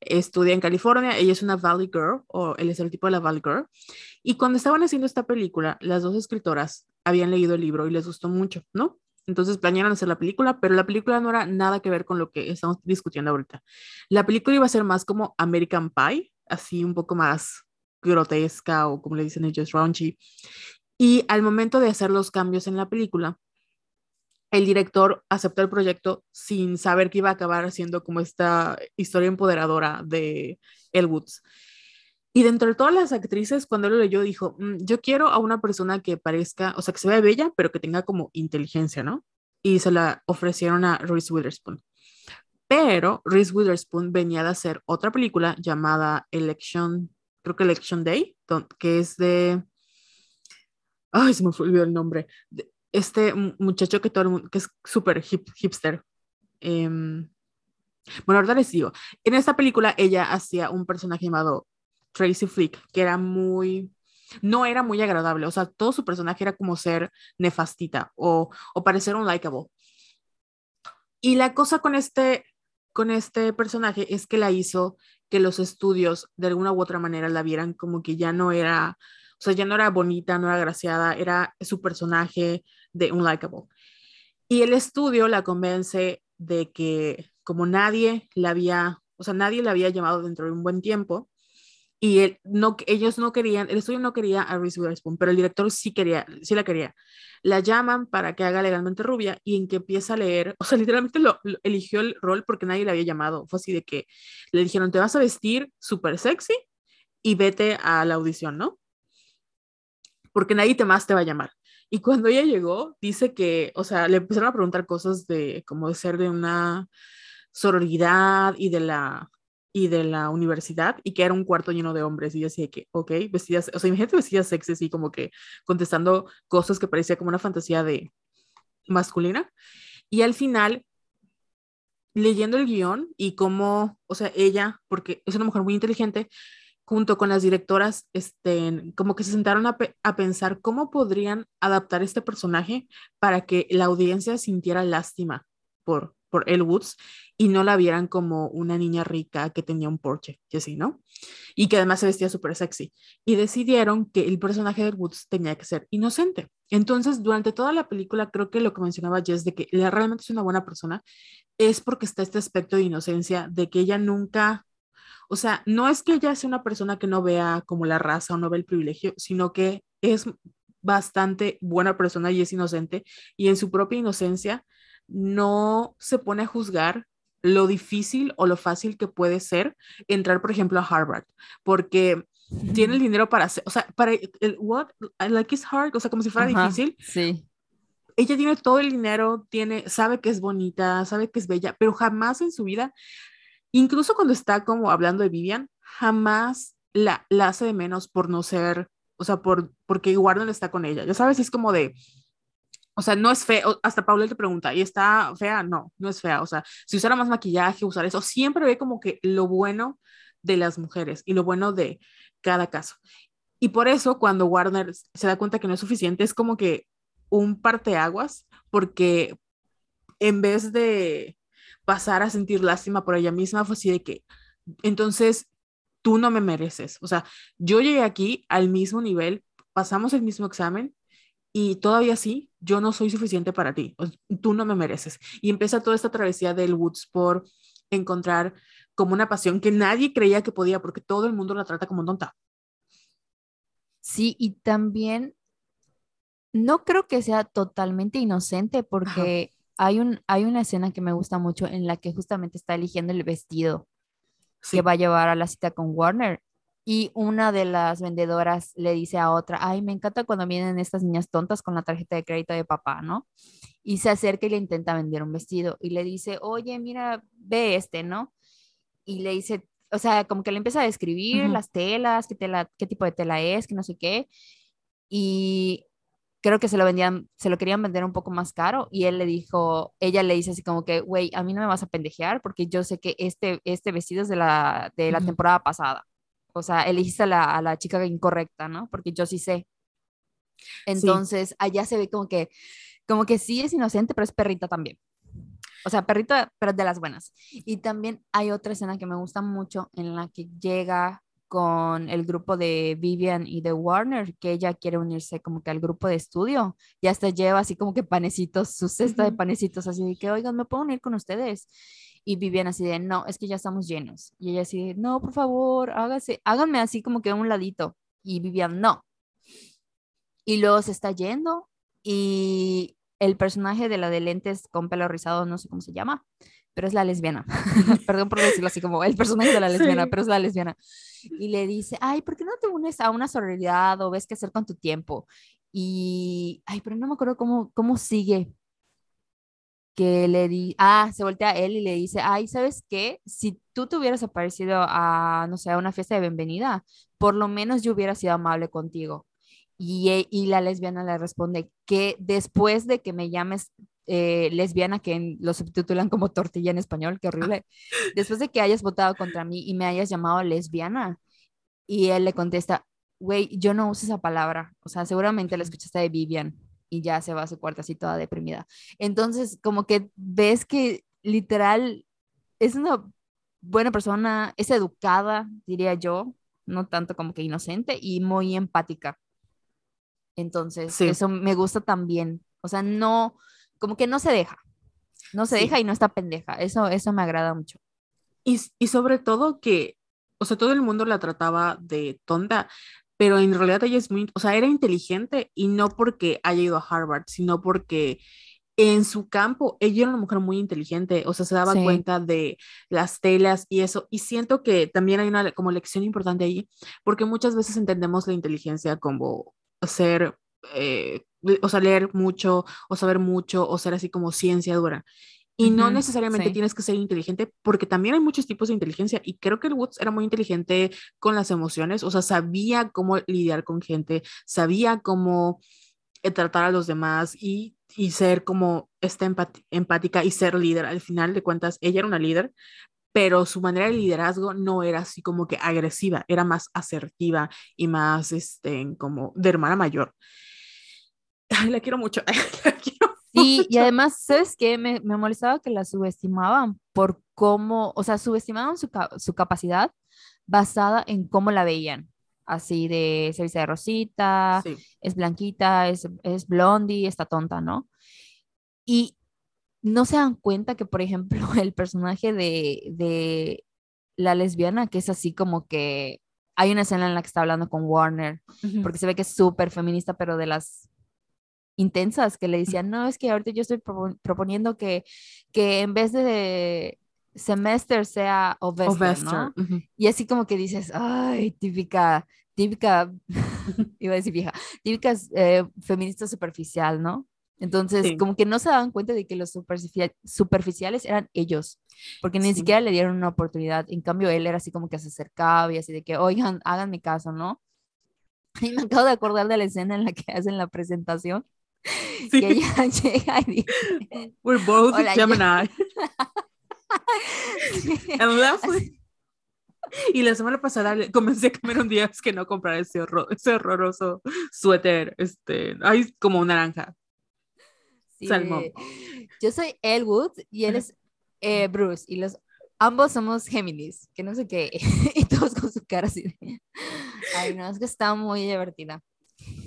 Estudia en California, ella es una Valley Girl, o el tipo de la Valley Girl. Y cuando estaban haciendo esta película, las dos escritoras habían leído el libro y les gustó mucho, ¿no? Entonces planearon hacer la película, pero la película no era nada que ver con lo que estamos discutiendo ahorita. La película iba a ser más como American Pie, así un poco más grotesca o como le dicen ellos, raunchy. Y al momento de hacer los cambios en la película, el director aceptó el proyecto sin saber que iba a acabar siendo como esta historia empoderadora de El Woods. Y dentro de todas las actrices, cuando lo leyó, dijo, mm, yo quiero a una persona que parezca, o sea, que se vea bella, pero que tenga como inteligencia, ¿no? Y se la ofrecieron a Reese Witherspoon. Pero Reese Witherspoon venía de hacer otra película llamada Election creo que Election Day, que es de, ay, se me olvidó el nombre, este muchacho que todo el mundo, que es súper hip, hipster. Em, bueno, ahora les digo, en esta película ella hacía un personaje llamado Tracy Flick, que era muy, no era muy agradable, o sea, todo su personaje era como ser nefastita o, o parecer un likable. Y la cosa con este, con este personaje es que la hizo que los estudios de alguna u otra manera la vieran como que ya no era, o sea, ya no era bonita, no era graciada, era su personaje de un likable. Y el estudio la convence de que como nadie la había, o sea, nadie la había llamado dentro de un buen tiempo y él, no, ellos no querían, el estudio no quería a Reese Witherspoon, pero el director sí quería, sí la quería. La llaman para que haga legalmente rubia y en que empieza a leer, o sea, literalmente lo, eligió el rol porque nadie le había llamado. Fue así de que le dijeron, te vas a vestir súper sexy y vete a la audición, ¿no? Porque nadie te más te va a llamar. Y cuando ella llegó, dice que, o sea, le empezaron a preguntar cosas de como de ser de una sororidad y de la y de la universidad y que era un cuarto lleno de hombres y yo decía que, ok, vestidas, o sea, imagínate vestidas sexy y como que contestando cosas que parecía como una fantasía de masculina. Y al final, leyendo el guion y cómo, o sea, ella, porque es una mujer muy inteligente, junto con las directoras, este, como que se sentaron a, pensar cómo podrían adaptar este personaje para que la audiencia sintiera lástima por, por Elle Woods y no la vieran como una niña rica que tenía un Porsche, y así, ¿no? Y que además se vestía súper sexy. Y decidieron que el personaje de Woods tenía que ser inocente. Entonces, durante toda la película, creo que lo que mencionaba Jess de que realmente es una buena persona, es porque está este aspecto de inocencia, de que ella nunca, o sea, no es que ella sea una persona que no vea como la raza o no ve el privilegio, sino que es bastante buena persona y es inocente, y en su propia inocencia no se pone a juzgar lo difícil o lo fácil que puede ser entrar, por ejemplo, a Harvard, porque tiene el dinero para hacer, o sea, para el what, like it's hard, o sea, como si fuera difícil. Sí. Ella tiene todo el dinero, tiene, sabe que es bonita, sabe que es bella, pero jamás en su vida, incluso cuando está como hablando de Vivian, jamás la, la hace de menos por no ser, o sea, por, porque Warden está con ella. Ya sabes, es como de, o sea, no es feo, hasta Paula te pregunta, ¿y está fea? No, no es fea. O sea, si usara más maquillaje, usar eso, siempre ve como que lo bueno de las mujeres y lo bueno de cada caso. Y por eso cuando Warner se da cuenta que no es suficiente, es como que un parteaguas, porque en vez de pasar a sentir lástima por ella misma, fue así de que, entonces, tú no me mereces. O sea, yo llegué aquí al mismo nivel, pasamos el mismo examen, y todavía sí, yo no soy suficiente para ti, tú no me mereces. Y empieza toda esta travesía del Woods por encontrar como una pasión que nadie creía que podía, porque todo el mundo la trata como tonta. Sí, y también no creo que sea totalmente inocente, porque hay, un, hay una escena que me gusta mucho en la que justamente está eligiendo el vestido que va a llevar a la cita con Warner y una de las vendedoras le dice a otra, ay, me encanta cuando vienen estas niñas tontas con la tarjeta de crédito de papá, ¿no? Y se acerca y le intenta vender un vestido y le dice, oye, mira, ve este, ¿no? Y le dice, o sea, como que le empieza a describir las telas, qué, tela, qué tipo de tela es, que no sé qué. Y creo que se lo vendían, se lo querían vender un poco más caro y él le dijo, ella le dice así como que, güey, a mí no me vas a pendejear porque yo sé que este, este vestido es de la, de la temporada pasada o sea, elegiste a la, a la chica incorrecta, ¿no? Porque yo sí sé. Entonces, allá se ve como que, como que sí es inocente, pero es perrita también. O sea, perrita, pero de las buenas. Y también hay otra escena que me gusta mucho en la que llega con el grupo de Vivian y de Warner, que ella quiere unirse como que al grupo de estudio. Ya hasta lleva así como que panecitos, su cesta de panecitos, así de que, oigan, ¿me puedo unir con ustedes? Y Vivian así de, no, es que ya estamos llenos. Y ella así de, no, por favor, hágase, háganme así como que a un ladito. Y Vivian, no. Y luego se está yendo y el personaje de la de lentes con pelo rizado, no sé cómo se llama, pero es la lesbiana. Perdón por decirlo así como el personaje de la lesbiana, pero es la lesbiana. Y le dice, ay, ¿por qué no te unes a una sororidad o ves qué hacer con tu tiempo? Y, ay, pero no me acuerdo cómo, cómo sigue, que le di, ah, se voltea a él y le dice, ay, ¿sabes qué? Si tú te hubieras aparecido a, no sé, a una fiesta de bienvenida, por lo menos yo hubiera sido amable contigo. Y, e, y la lesbiana le responde que después de que me llames eh, lesbiana, que lo subtitulan como tortilla en español, qué horrible, después de que hayas votado contra mí y me hayas llamado lesbiana, y él le contesta, güey, yo no uso esa palabra, o sea, seguramente la escuchaste de Vivian y ya se va a su cuarto así toda deprimida. Entonces, como que ves que literal es una buena persona, es educada, diría yo, no tanto como que inocente y muy empática. Entonces, eso me gusta también. O sea, no, como que no se deja. No se deja y no está pendeja. Eso, eso me agrada mucho. Y, y sobre todo que, o sea, todo el mundo la trataba de tonta, pero en realidad ella es muy, o sea, era inteligente y no porque haya ido a Harvard, sino porque en su campo, ella era una mujer muy inteligente, o sea, se daba cuenta de las telas y eso, y siento que también hay una como lección importante ahí, porque muchas veces entendemos la inteligencia como ser, eh, o sea, leer mucho, o saber mucho, o ser así como ciencia dura. Y no necesariamente tienes que ser inteligente, porque también hay muchos tipos de inteligencia. Y creo que el Woods era muy inteligente con las emociones, o sea, sabía cómo lidiar con gente, sabía cómo eh, tratar a los demás y, y ser como esta empática y ser líder. Al final de cuentas, ella era una líder, pero su manera de liderazgo no era así como que agresiva, era más asertiva y más, este, como de hermana mayor. Ay, la quiero mucho. la quiero Sí, y además, ¿sabes qué? Me, me, molestaba que la subestimaban por cómo, o sea, subestimaban su, su capacidad basada en cómo la veían. Así de se de rosita, es blanquita, es, es blondie, está tonta, ¿no? Y no se dan cuenta que, por ejemplo, el personaje de, de la lesbiana, que es así como que hay una escena en la que está hablando con Warner, porque se ve que es súper feminista, pero de las intensas que le decían, no, es que ahorita yo estoy proponiendo que, que en vez de semester sea Ovester, ¿no? Y así como que dices, ay, típica, típica, iba a decir vieja, típica eh, feminista superficial, ¿no? Entonces, como que no se daban cuenta de que los superficiales eran ellos, porque ni siquiera le dieron una oportunidad. En cambio, él era así como que se acercaba y así de que, oigan, háganme caso, ¿no? Y me acabo de acordar de la escena en la que hacen la presentación Sí. Que ella llega y dice, We're both Gemini. And y la semana pasada comencé a comer un día que no comprar ese, horror, ese horroroso suéter, este, ay, como naranja. Sí. Salmón. Yo soy Elwood y él es eh, Bruce y los ambos somos Géminis, que no sé qué, y todos con su cara así de... Ay, no, es que está muy divertida.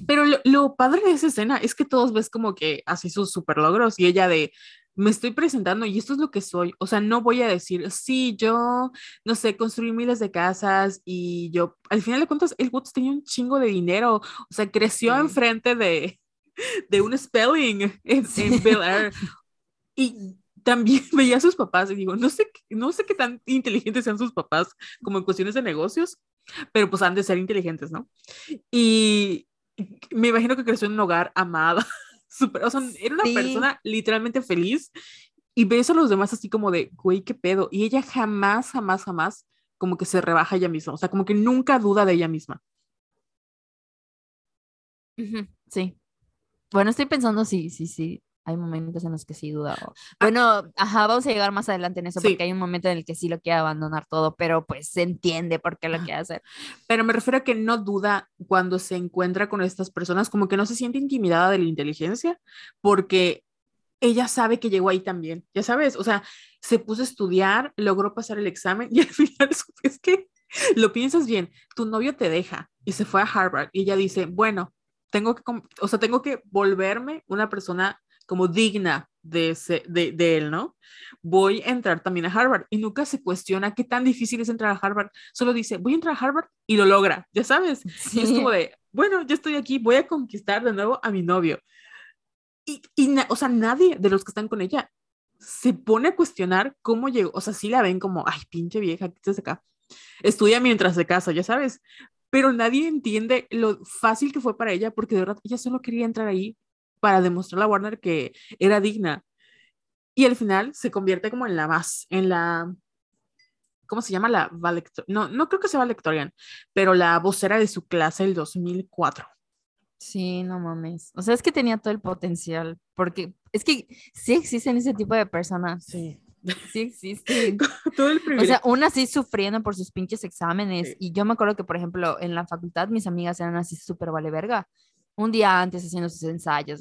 Pero lo, padre de esa escena es que todos ves como que así sus super logros y ella de, me estoy presentando y esto es lo que soy. O sea, no voy a decir, sí, yo, no sé, construí miles de casas y yo, al final de cuentas, el Woods tenía un chingo de dinero. O sea, creció enfrente de, de un spelling en, en Bel Air. Y también veía a sus papás y digo, no sé, no sé qué tan inteligentes sean sus papás como en cuestiones de negocios, pero pues han de ser inteligentes, ¿no? Y, me imagino que creció en un hogar amada, super, o sea, era una persona literalmente feliz y ves a los demás así como de, güey, qué pedo. Y ella jamás, jamás, jamás como que se rebaja ella misma, o sea, como que nunca duda de ella misma. Sí. Bueno, estoy pensando, sí, sí, sí hay momentos en los que sí duda. Ah. Bueno, ajá, vamos a llegar más adelante en eso, porque hay un momento en el que sí lo quiere abandonar todo, pero pues se entiende por qué lo quiere hacer. Pero me refiero a que no duda cuando se encuentra con estas personas, como que no se siente intimidada de la inteligencia, porque ella sabe que llegó ahí también, ya sabes, o sea, se puso a estudiar, logró pasar el examen y al final es que lo piensas bien, tu novio te deja y se fue a Harvard y ella dice, bueno, tengo que, o sea, tengo que volverme una persona como digna de, ese, de, de, él, ¿no? Voy a entrar también a Harvard y nunca se cuestiona qué tan difícil es entrar a Harvard, solo dice, voy a entrar a Harvard y lo logra, ya sabes. Y es como de, bueno, ya estoy aquí, voy a conquistar de nuevo a mi novio. Y, y o sea, nadie de los que están con ella se pone a cuestionar cómo llegó, o sea, sí la ven como, ay, pinche vieja, ¿qué estás acá? Estudia mientras se casa, ya sabes, pero nadie entiende lo fácil que fue para ella porque de verdad ella solo quería entrar ahí para demostrarle a Warner que era digna. Y al final se convierte como en la más, en la, ¿cómo se llama? La no, no creo que sea valectorian, pero la vocera de su clase el 2004. Sí, no mames. O sea, es que tenía todo el potencial, porque es que sí existen ese tipo de personas. Sí. Sí existen. todo el o sea, una así sufriendo por sus pinches exámenes. Y yo me acuerdo que, por ejemplo, en la facultad mis amigas eran así súper vale verga un día antes haciendo sus ensayos,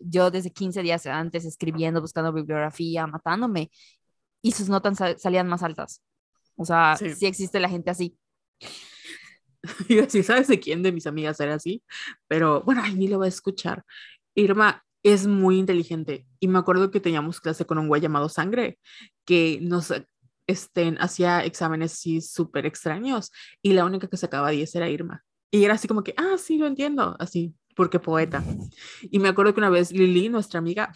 yo desde 15 días antes escribiendo, buscando bibliografía, matándome, y sus notas salían más altas. O sea, sí, existe la gente así. Y así, ¿sabes de quién de mis amigas era así? Pero bueno, ay, ni lo voy a escuchar. Irma es muy inteligente y me acuerdo que teníamos clase con un güey llamado Sangre que nos este, hacía exámenes sí súper extraños y la única que sacaba 10 era Irma. Y era así como que, ah, sí, lo entiendo, así, porque poeta. Y me acuerdo que una vez Lili, nuestra amiga,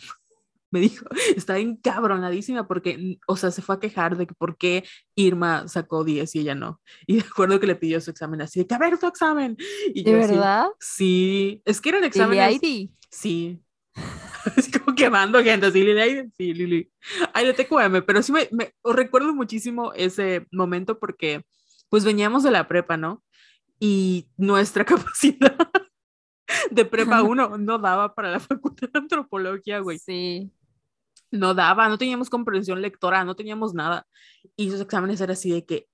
me dijo, está encabronadísima porque, o sea, se fue a quejar de que por qué Irma sacó 10 y ella no. Y me acuerdo que le pidió su examen así, de que a ver tu examen. Y ¿De verdad? sí, es que eran exámenes. ¿Lili Sí. Así como quemando gente, así, Lili sí, Lili. Ay, de TQM, pero sí me, me recuerdo muchísimo ese momento porque, pues veníamos de la prepa, ¿no? Y nuestra capacidad de prepa 1 no daba para la facultad de antropología, güey. Sí no daba, no teníamos comprensión lectora, no teníamos nada. Y sus exámenes eran así de que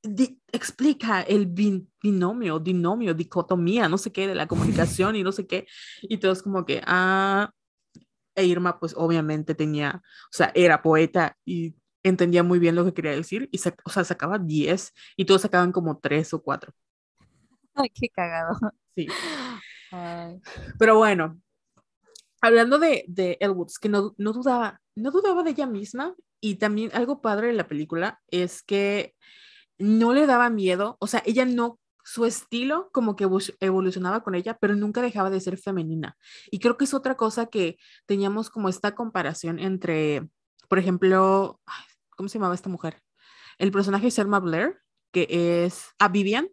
explica el binomio, dinomio, dicotomía, no sé qué, de la comunicación y no sé qué. Y todos como que, ah, e Irma pues obviamente tenía, o sea, era poeta y entendía muy bien lo que quería decir y, o sea, sacaba 10 y todos sacaban como 3 o 4. Ay, qué cagado. Sí. Pero bueno, hablando de, de Elwoods, que no, no, dudaba, no dudaba de ella misma y también algo padre de la película es que no le daba miedo, o sea, ella no, su estilo como que evolucionaba con ella, pero nunca dejaba de ser femenina. Y creo que es otra cosa que teníamos como esta comparación entre, por ejemplo, ¿cómo se llamaba esta mujer? El personaje Selma Blair, que es a Vivian,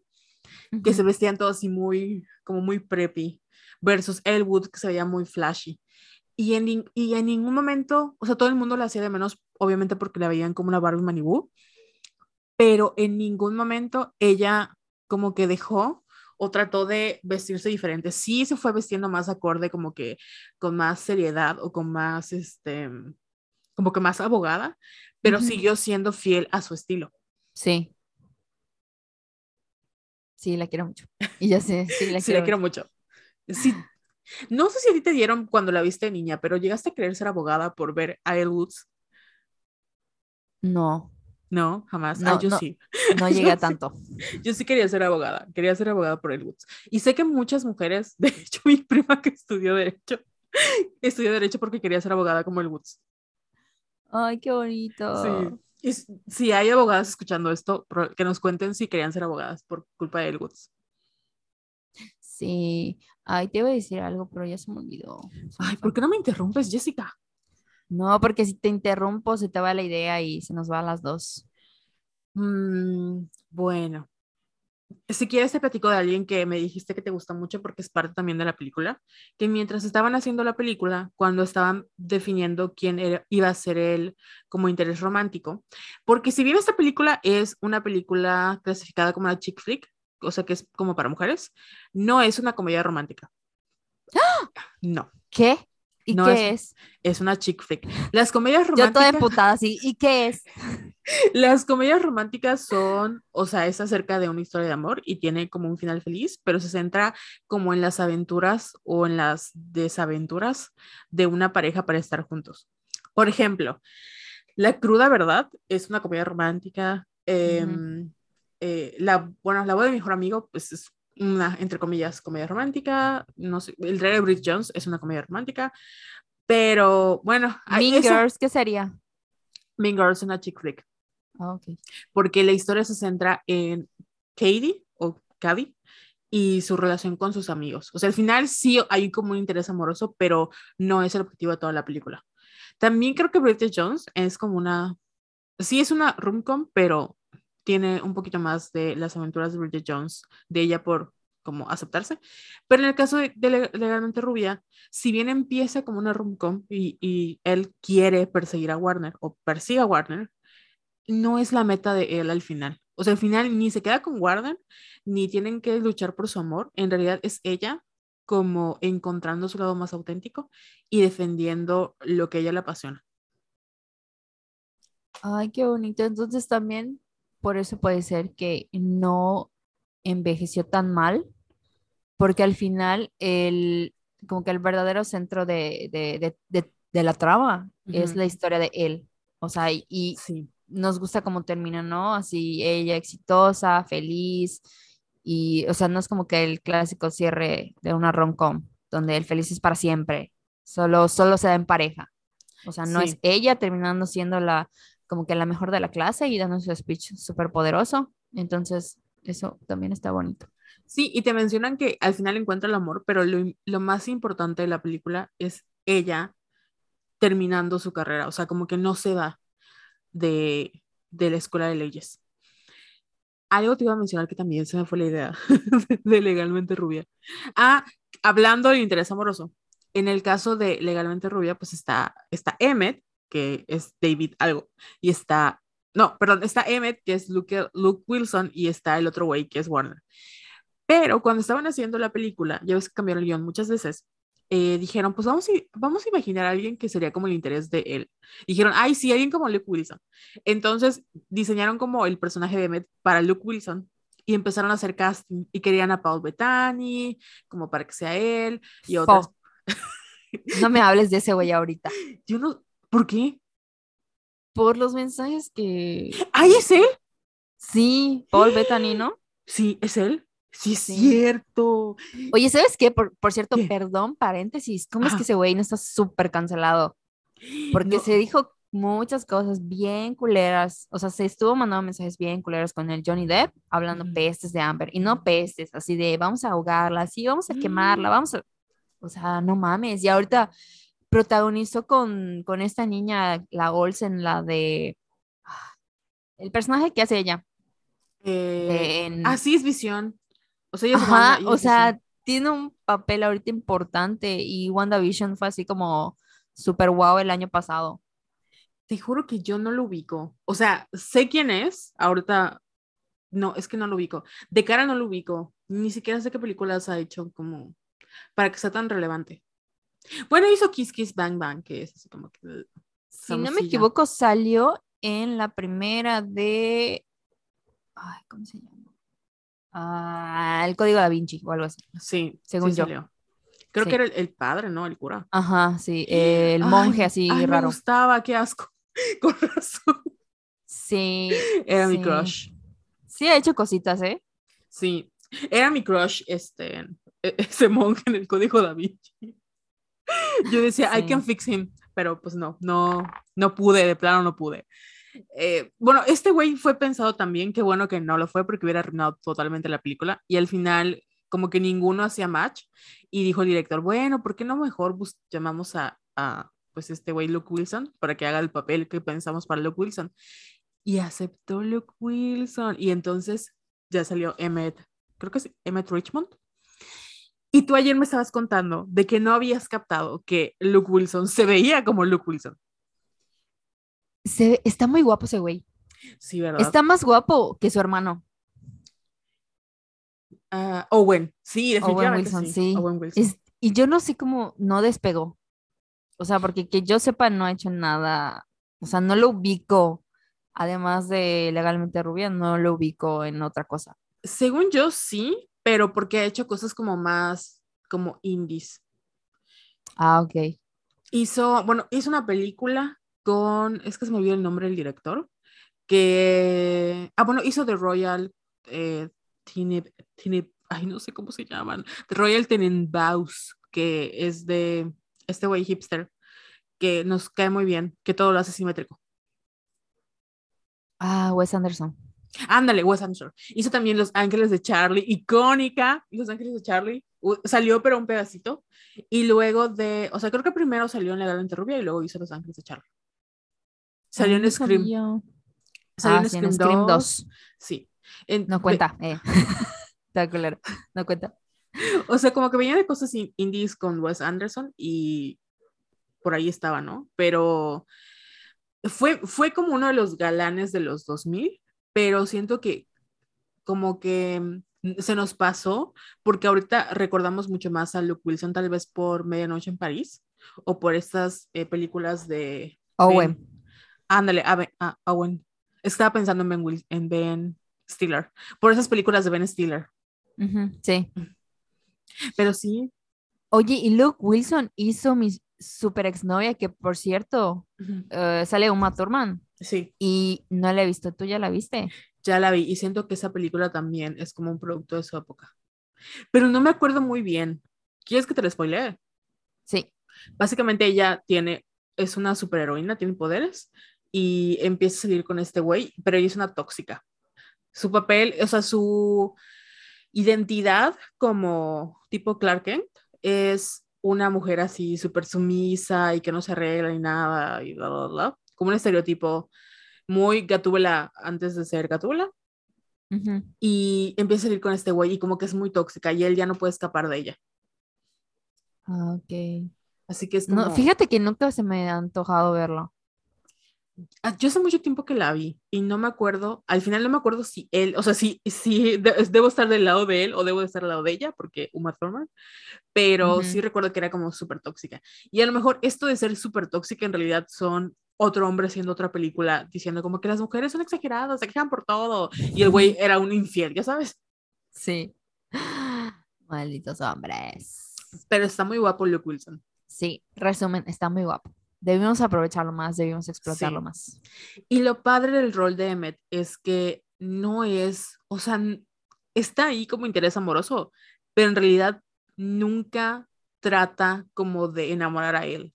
que se vestían todos así muy, como muy preppy versus Elwood, que se veía muy flashy. Y en, y en ningún momento, o sea, todo el mundo la hacía de menos, obviamente porque la veían como una Barbie Malibu, pero en ningún momento ella como que dejó o trató de vestirse diferente. Sí se fue vestiendo más acorde, como que con más seriedad o con más, este, como que más abogada, pero siguió siendo fiel a su estilo. Sí. Sí, la quiero mucho. Y ya sé, sí, la, sí, quiero, la quiero mucho. Sí, no sé si a ti te dieron cuando la viste niña, pero llegaste a querer ser abogada por ver a Elle Woods. No. No, jamás. No, yo sí. No llegué a tanto. Yo sí quería ser abogada. Quería ser abogada por Elle Woods. Y sé que muchas mujeres, de hecho, mi prima que estudió Derecho, estudió Derecho porque quería ser abogada como Elle Woods. Ay, qué bonito. Sí. Si hay abogadas escuchando esto, que nos cuenten si querían ser abogadas por culpa de Elle Woods. Sí, ay, te iba a decir algo, pero ya se me olvidó. ay, ¿por qué no me interrumpes, Jessica? No, porque si te interrumpo se te va la idea y se nos va a las dos. Mm, bueno, si quieres te platico de alguien que me dijiste que te gusta mucho porque es parte también de la película, que mientras estaban haciendo la película, cuando estaban definiendo quién iba a ser el como interés romántico, porque si bien esta película es una película clasificada como una chick flick, o sea, que es como para mujeres, no es una comedia romántica. ¡Ah! No. ¿Qué? ¿Y qué es, es? una chick flick. Las comedias románticas. Yo toda emputada así. ¿Y qué es? Las comedias románticas son, o sea, es acerca de una historia de amor y tiene como un final feliz, pero se centra como en las aventuras o en las desaventuras de una pareja para estar juntos. Por ejemplo, La cruda verdad es una comedia romántica. Eh, la, bueno, la voz de mi mejor amigo, pues es una, entre comillas, comedia romántica. No sé, el rey de Bridget Jones es una comedia romántica. Pero bueno. Mean Girls, ¿qué sería? Mean Girls es una chick flick. Ah, Porque la historia se centra en Katie o Cady y su relación con sus amigos. O sea, al final sí hay como un interés amoroso, pero no es el objetivo de toda la película. También creo que Bridget Jones es como una, sí es una rom-com, pero tiene un poquito más de las aventuras de Bridget Jones, de ella por como aceptarse. Pero en el caso de, Legalmente Rubia, si bien empieza como una rom-com y, y, él quiere perseguir a Warner o persigue a Warner, no es la meta de él al final. O sea, al final ni se queda con Warner, ni tienen que luchar por su amor. En realidad es ella como encontrando su lado más auténtico y defendiendo lo que a ella le apasiona. Ay, qué bonito. Entonces también por eso puede ser que no envejeció tan mal, porque al final el, como que el verdadero centro de, la trama es la historia de él. O sea, y, nos gusta cómo termina, ¿no? Así ella exitosa, feliz, y, o sea, no es como que el clásico cierre de una rom-com, donde el feliz es para siempre, solo, solo se da en pareja. O sea, no es ella terminando siendo la, como que la mejor de la clase y dando su speech súper poderoso. Entonces, eso también está bonito. Sí, y te mencionan que al final encuentra el amor, pero lo, lo más importante de la película es ella terminando su carrera, o sea, como que no se va de, de la escuela de leyes. Algo te iba a mencionar que también se me fue la idea de legalmente rubia. Ah, hablando del interés amoroso. En el caso de legalmente rubia, pues está, está Emmet, que es David algo, y está, no, perdón, está Emmet, que es Luke, Luke Wilson, y está el otro güey, que es Warner. Pero cuando estaban haciendo la película, ya ves que cambiaron el guion muchas veces, eh, dijeron, pues vamos a, vamos a imaginar a alguien que sería como el interés de él. Dijeron, ay, sí, alguien como Luke Wilson. Entonces diseñaron como el personaje de Emmet para Luke Wilson y empezaron a hacer casting y querían a Paul Bettany como para que sea él y otras. No me hables de ese güey ahorita. Yo no, ¿por qué? Por los mensajes que. ¡Ay, es él! Sí, Paul Bettany, ¿no? Sí, es él. Sí, es cierto. Oye, ¿sabes qué? Por, cierto, perdón, paréntesis, ¿cómo es que ese güey no está súper cancelado? Porque se dijo muchas cosas bien culeras, o sea, se estuvo mandando mensajes bien culeras con el Johnny Depp, hablando pestes de Amber, y no pestes, así de vamos a ahogarla, sí, vamos a quemarla, vamos a... O sea, no mames, y ahorita protagonizó con, con esta niña, la Olsen, la de... El personaje que hace ella. Eh, Así es visión. O sea, o sea, tiene un papel ahorita importante y WandaVision fue así como super wow el año pasado. Te juro que yo no lo ubico. O sea, sé quién es, ahorita no, es que no lo ubico. De cara no lo ubico. Ni siquiera sé qué películas ha hecho como para que sea tan relevante. Bueno, hizo Kiss Kiss Bang Bang, que es así como que. Si no me equivoco, salió en la primera de. Ay, ¿cómo se llama? Ah, el código da Vinci o algo así. Sí, según yo. Creo que era el, padre, ¿no? El cura. Ajá, sí. El monje así raro. Me gustaba, qué asco. Con razón. Sí. Era mi crush. Sí, ha hecho cositas, ¿eh? Sí. Era mi crush, este, e, ese monje en el código da Vinci. Yo decía, I can fix him, pero pues no, no, no pude, de plano no pude. Eh, bueno, este güey fue pensado también, qué bueno que no lo fue porque hubiera arruinado totalmente la película y al final como que ninguno hacía match y dijo el director, bueno, ¿por qué no mejor llamamos a, a pues este güey Luke Wilson para que haga el papel que pensamos para Luke Wilson? Y aceptó Luke Wilson y entonces ya salió Emmett, creo que es Emmett Richmond. Y tú ayer me estabas contando de que no habías captado que Luke Wilson se veía como Luke Wilson está muy guapo ese güey. Sí, ¿verdad? Está más guapo que su hermano. Uh, Owen, sí, definitivamente Owen Wilson, sí. Owen Wilson. y yo no sé cómo no despegó. O sea, porque que yo sepa no ha hecho nada, o sea, no lo ubico, además de legalmente rubia, no lo ubico en otra cosa. Según yo sí, pero porque ha hecho cosas como más, como indies. Ah, ok. Hizo, bueno, hizo una película con, es que se me olvidó el nombre del director, que, ah, bueno, hizo The Royal eh, ay, no sé cómo se llaman, The Royal Tenenbaums, que es de este güey hipster, que nos cae muy bien, que todo lo hace simétrico. Ah, Wes Anderson. Ándale, Wes Anderson. Hizo también Los Ángeles de Charlie, icónica, Los Ángeles de Charlie. salió pero un pedacito. Y luego de, o sea, creo que primero salió en La Edad Rubia y luego hizo Los Ángeles de Charlie. Salió en Scream. Salió en, ah, Scream, 2. Sí. no cuenta, eh. no cuenta. O sea, como que venía de cosas indies con Wes Anderson y por ahí estaba, ¿no? Pero fue, fue como uno de los galanes de los 2000, pero siento que como que se nos pasó porque ahorita recordamos mucho más a Luke Wilson tal vez por Medianoche en París o por estas eh, películas de Owen. Ándale, a, Owen. Estaba pensando en Ben, en ben Stiller. Por esas películas de Ben Stiller. sí. Pero sí. Oye, y Luke Wilson hizo mi super exnovia, que por cierto, eh, sale Uma Thurman. Sí. Y no la he visto. ¿Tú ya la viste? Ya la vi y siento que esa película también es como un producto de su época. Pero no me acuerdo muy bien. ¿Quieres que te la spoilee? Sí. Básicamente ella tiene, es una superheroína, tiene poderes y empieza a salir con este güey, pero ella es una tóxica. Su papel, o sea, su identidad como tipo Clark Kent es una mujer así súper sumisa y que no se arregla ni nada y bla, bla, bla. Como un estereotipo muy gatúbela antes de ser gatúbela. Y empieza a salir con este güey y como que es muy tóxica y él ya no puede escapar de ella. Ah, ok. Así que es No, fíjate que nunca se me ha antojado verlo. Ah, Yo hace mucho tiempo que la vi y no me acuerdo, al final no me acuerdo si él, o sea, si, si de- debo estar del lado de él o debo de estar al lado de ella, porque Uma Thurman, pero sí Ujú. recuerdo que era como súper tóxica. Y a lo mejor esto de ser súper tóxica en realidad son otro hombre haciendo otra película diciendo como que las mujeres son exageradas, se quejan por todo. Y el güey era un infiel, ya sabes. Sí. Malditos hombres. Pero está muy guapo Luke Wilson. Sí, resumen, está muy guapo. Debimos aprovecharlo más, debimos explotarlo Sí. más. Y lo padre del rol de Emmett es que no es, o sea, está ahí como interés amoroso, pero en realidad nunca trata como de enamorar a él.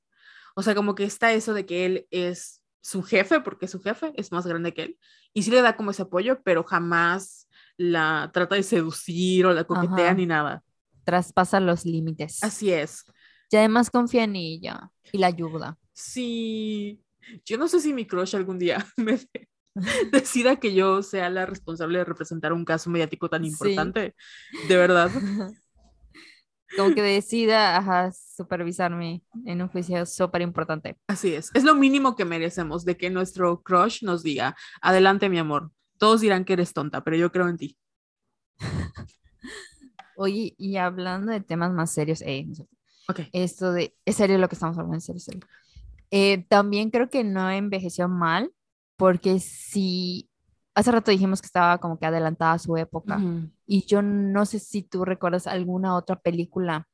O sea, como que está eso de que él es su jefe, porque su jefe es más grande que él, y sí le da como ese apoyo, pero jamás la trata de seducir o la coquetea Ajá. ni nada. Traspasa los límites. Así es. Y además confía en ella y la ayuda. Sí, yo no sé si mi crush algún día me de- decida que yo sea la responsable de representar un caso mediático tan Sí. importante. De verdad. Como que decida ajá, supervisarme en un juicio súper importante. Así es. Es lo mínimo que merecemos de que nuestro crush nos diga, adelante mi amor. Todos dirán que eres tonta, pero yo creo en ti. Oye, y hablando de temas más serios, eh, no sé, Ok. esto de, es serio lo que estamos hablando, serio, serio. Eh, también creo que no envejeció mal, porque si, hace rato dijimos que estaba como que adelantada a su época, Ujú. y yo no sé si tú recuerdas alguna otra película,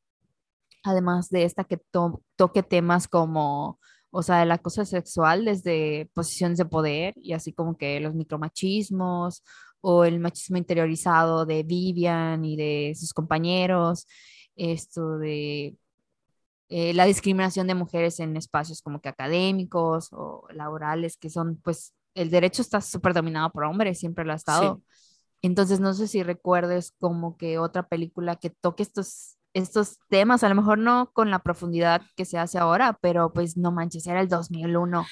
además de esta, que to- toque temas como, o sea, el acoso sexual desde posiciones de poder, y así como que los micromachismos, o el machismo interiorizado de Vivian y de sus compañeros, esto de eh, la discriminación de mujeres en espacios como que académicos o laborales, que son, pues, el derecho está súper dominado por hombres, siempre lo ha estado. Entonces, no sé si recuerdes como que otra película que toque estos, estos temas, a lo mejor no con la profundidad que se hace ahora, pero pues no manches, era el 2001.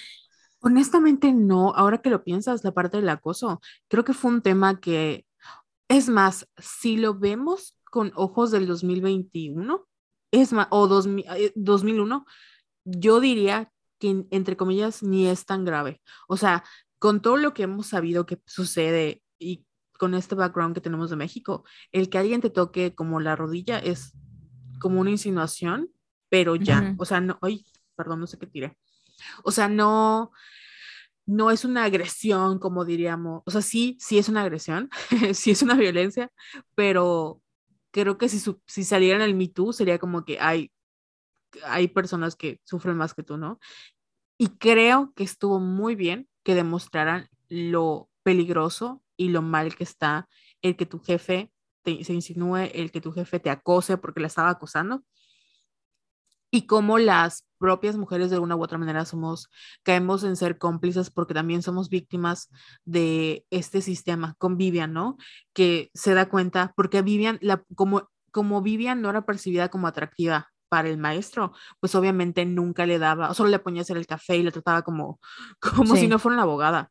Honestamente, no. Ahora que lo piensas, la parte del acoso, creo que fue un tema que, es más, si lo vemos con ojos del 2021, es más, o 2000, eh, 2001, yo diría que, entre comillas, ni es tan grave. O sea, con todo lo que hemos sabido que sucede y con este background que tenemos de México, el que alguien te toque como la rodilla es como una insinuación, pero ya, Ujú. o sea, no, ay, perdón, no sé qué tiré. O sea, no, no es una agresión, como diríamos. O sea, sí, sí es una agresión, sí es una violencia, pero creo que si, si saliera en el Me Too sería como que hay, hay personas que sufren más que tú, ¿no? Y creo que estuvo muy bien que demostraran lo peligroso y lo mal que está el que tu jefe te, se insinúe, el que tu jefe te acose porque la estaba acosando y cómo las propias mujeres de una u otra manera somos, caemos en ser cómplices porque también somos víctimas de este sistema con Vivian, ¿no? Que se da cuenta, porque Vivian, la, como, como Vivian no era percibida como atractiva para el maestro, pues obviamente nunca le daba, solo le ponía a hacer el café y le trataba como, como si Sí. no fuera una abogada.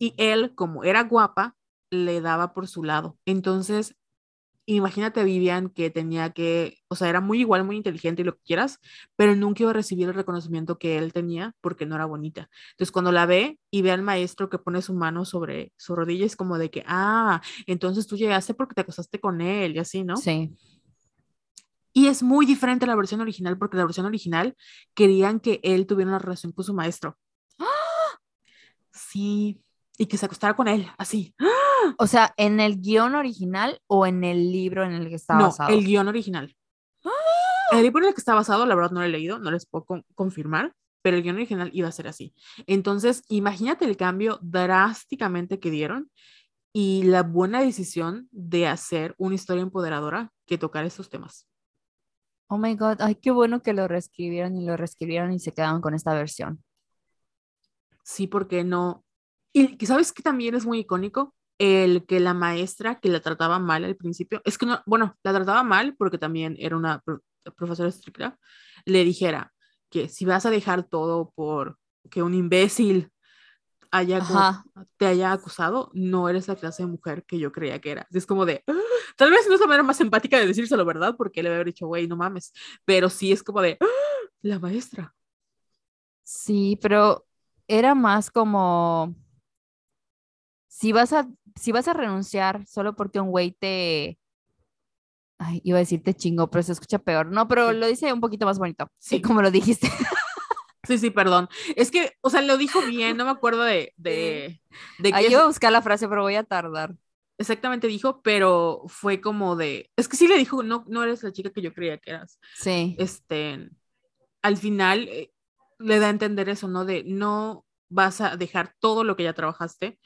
Y él, como era guapa, le daba por su lado. Entonces, imagínate a Vivian que tenía que, o sea, era muy igual, muy inteligente y lo que quieras, pero nunca iba a recibir el reconocimiento que él tenía porque no era bonita. Entonces, cuando la ve y ve al maestro que pone su mano sobre su rodilla, es como de que, ah, entonces tú llegaste porque te acostaste con él y así, ¿no? Sí. Y es muy diferente a la versión original porque la versión original querían que él tuviera una relación con su maestro. Sí, y que se acostara con él, así. O sea, ¿en el guion original o en el libro en el que está no, basado? el guion original. El libro en el que está basado, la verdad no lo he leído, no les puedo con- confirmar, pero el guion original iba a ser así. Entonces, imagínate el cambio drásticamente que dieron y la buena decisión de hacer una historia empoderadora que tocar estos temas. Oh my God, ay, qué bueno que lo reescribieron y lo reescribieron y se quedaron con esta versión. Sí, porque no. Y sabes que también es muy icónico el que la maestra que la trataba mal al principio, es que no, bueno, la trataba mal porque también era una profesora estricta, le dijera que si vas a dejar todo por que un imbécil haya te haya acusado, no eres la clase de mujer que yo creía que era. Es como de, ah", tal vez no es la manera más empática de decírselo, ¿verdad? Porque le había dicho, güey, no mames, pero sí es como de, ah, la maestra. Sí, pero era más como, si vas a, si vas a renunciar solo porque un güey te, Ay, iba a decirte chingo, pero se escucha peor. No, pero lo dice un poquito más bonito. Sí, como lo dijiste. Sí, sí, perdón. Es que, o sea, lo dijo bien, no me acuerdo de... de, de Ahí iba a buscar la frase, pero voy a tardar. Exactamente dijo, pero fue como de... Es que sí le dijo, no, no eres la chica que yo creía que eras. Sí. Este, al final eh, le da a entender eso, ¿no? De no vas a dejar todo lo que ya trabajaste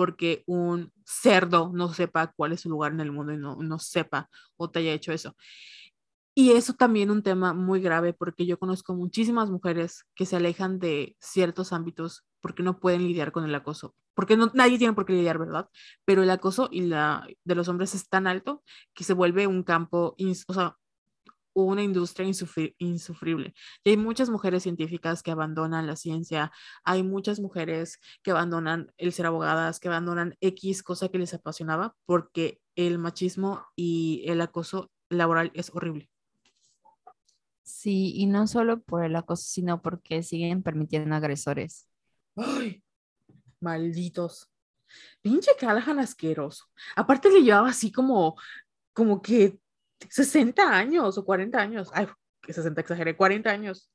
porque un cerdo no sepa cuál es su lugar en el mundo y no, no sepa o te haya hecho eso. Y eso también un tema muy grave porque yo conozco muchísimas mujeres que se alejan de ciertos ámbitos porque no pueden lidiar con el acoso, porque no, nadie tiene por qué lidiar, ¿verdad? Pero el acoso y la de los hombres es tan alto que se vuelve un campo, o sea, una industria insufrible. Y hay muchas mujeres científicas que abandonan la ciencia, hay muchas mujeres que abandonan el ser abogadas, que abandonan X cosa que les apasionaba porque el machismo y el acoso laboral es horrible. Sí, y no solo por el acoso, sino porque siguen permitiendo agresores. ¡Ay! Malditos. Pinche Callahan asqueroso. Aparte le llevaba así como, como que 60 años o 40 años. Ay, que 60 exageré, 40 años.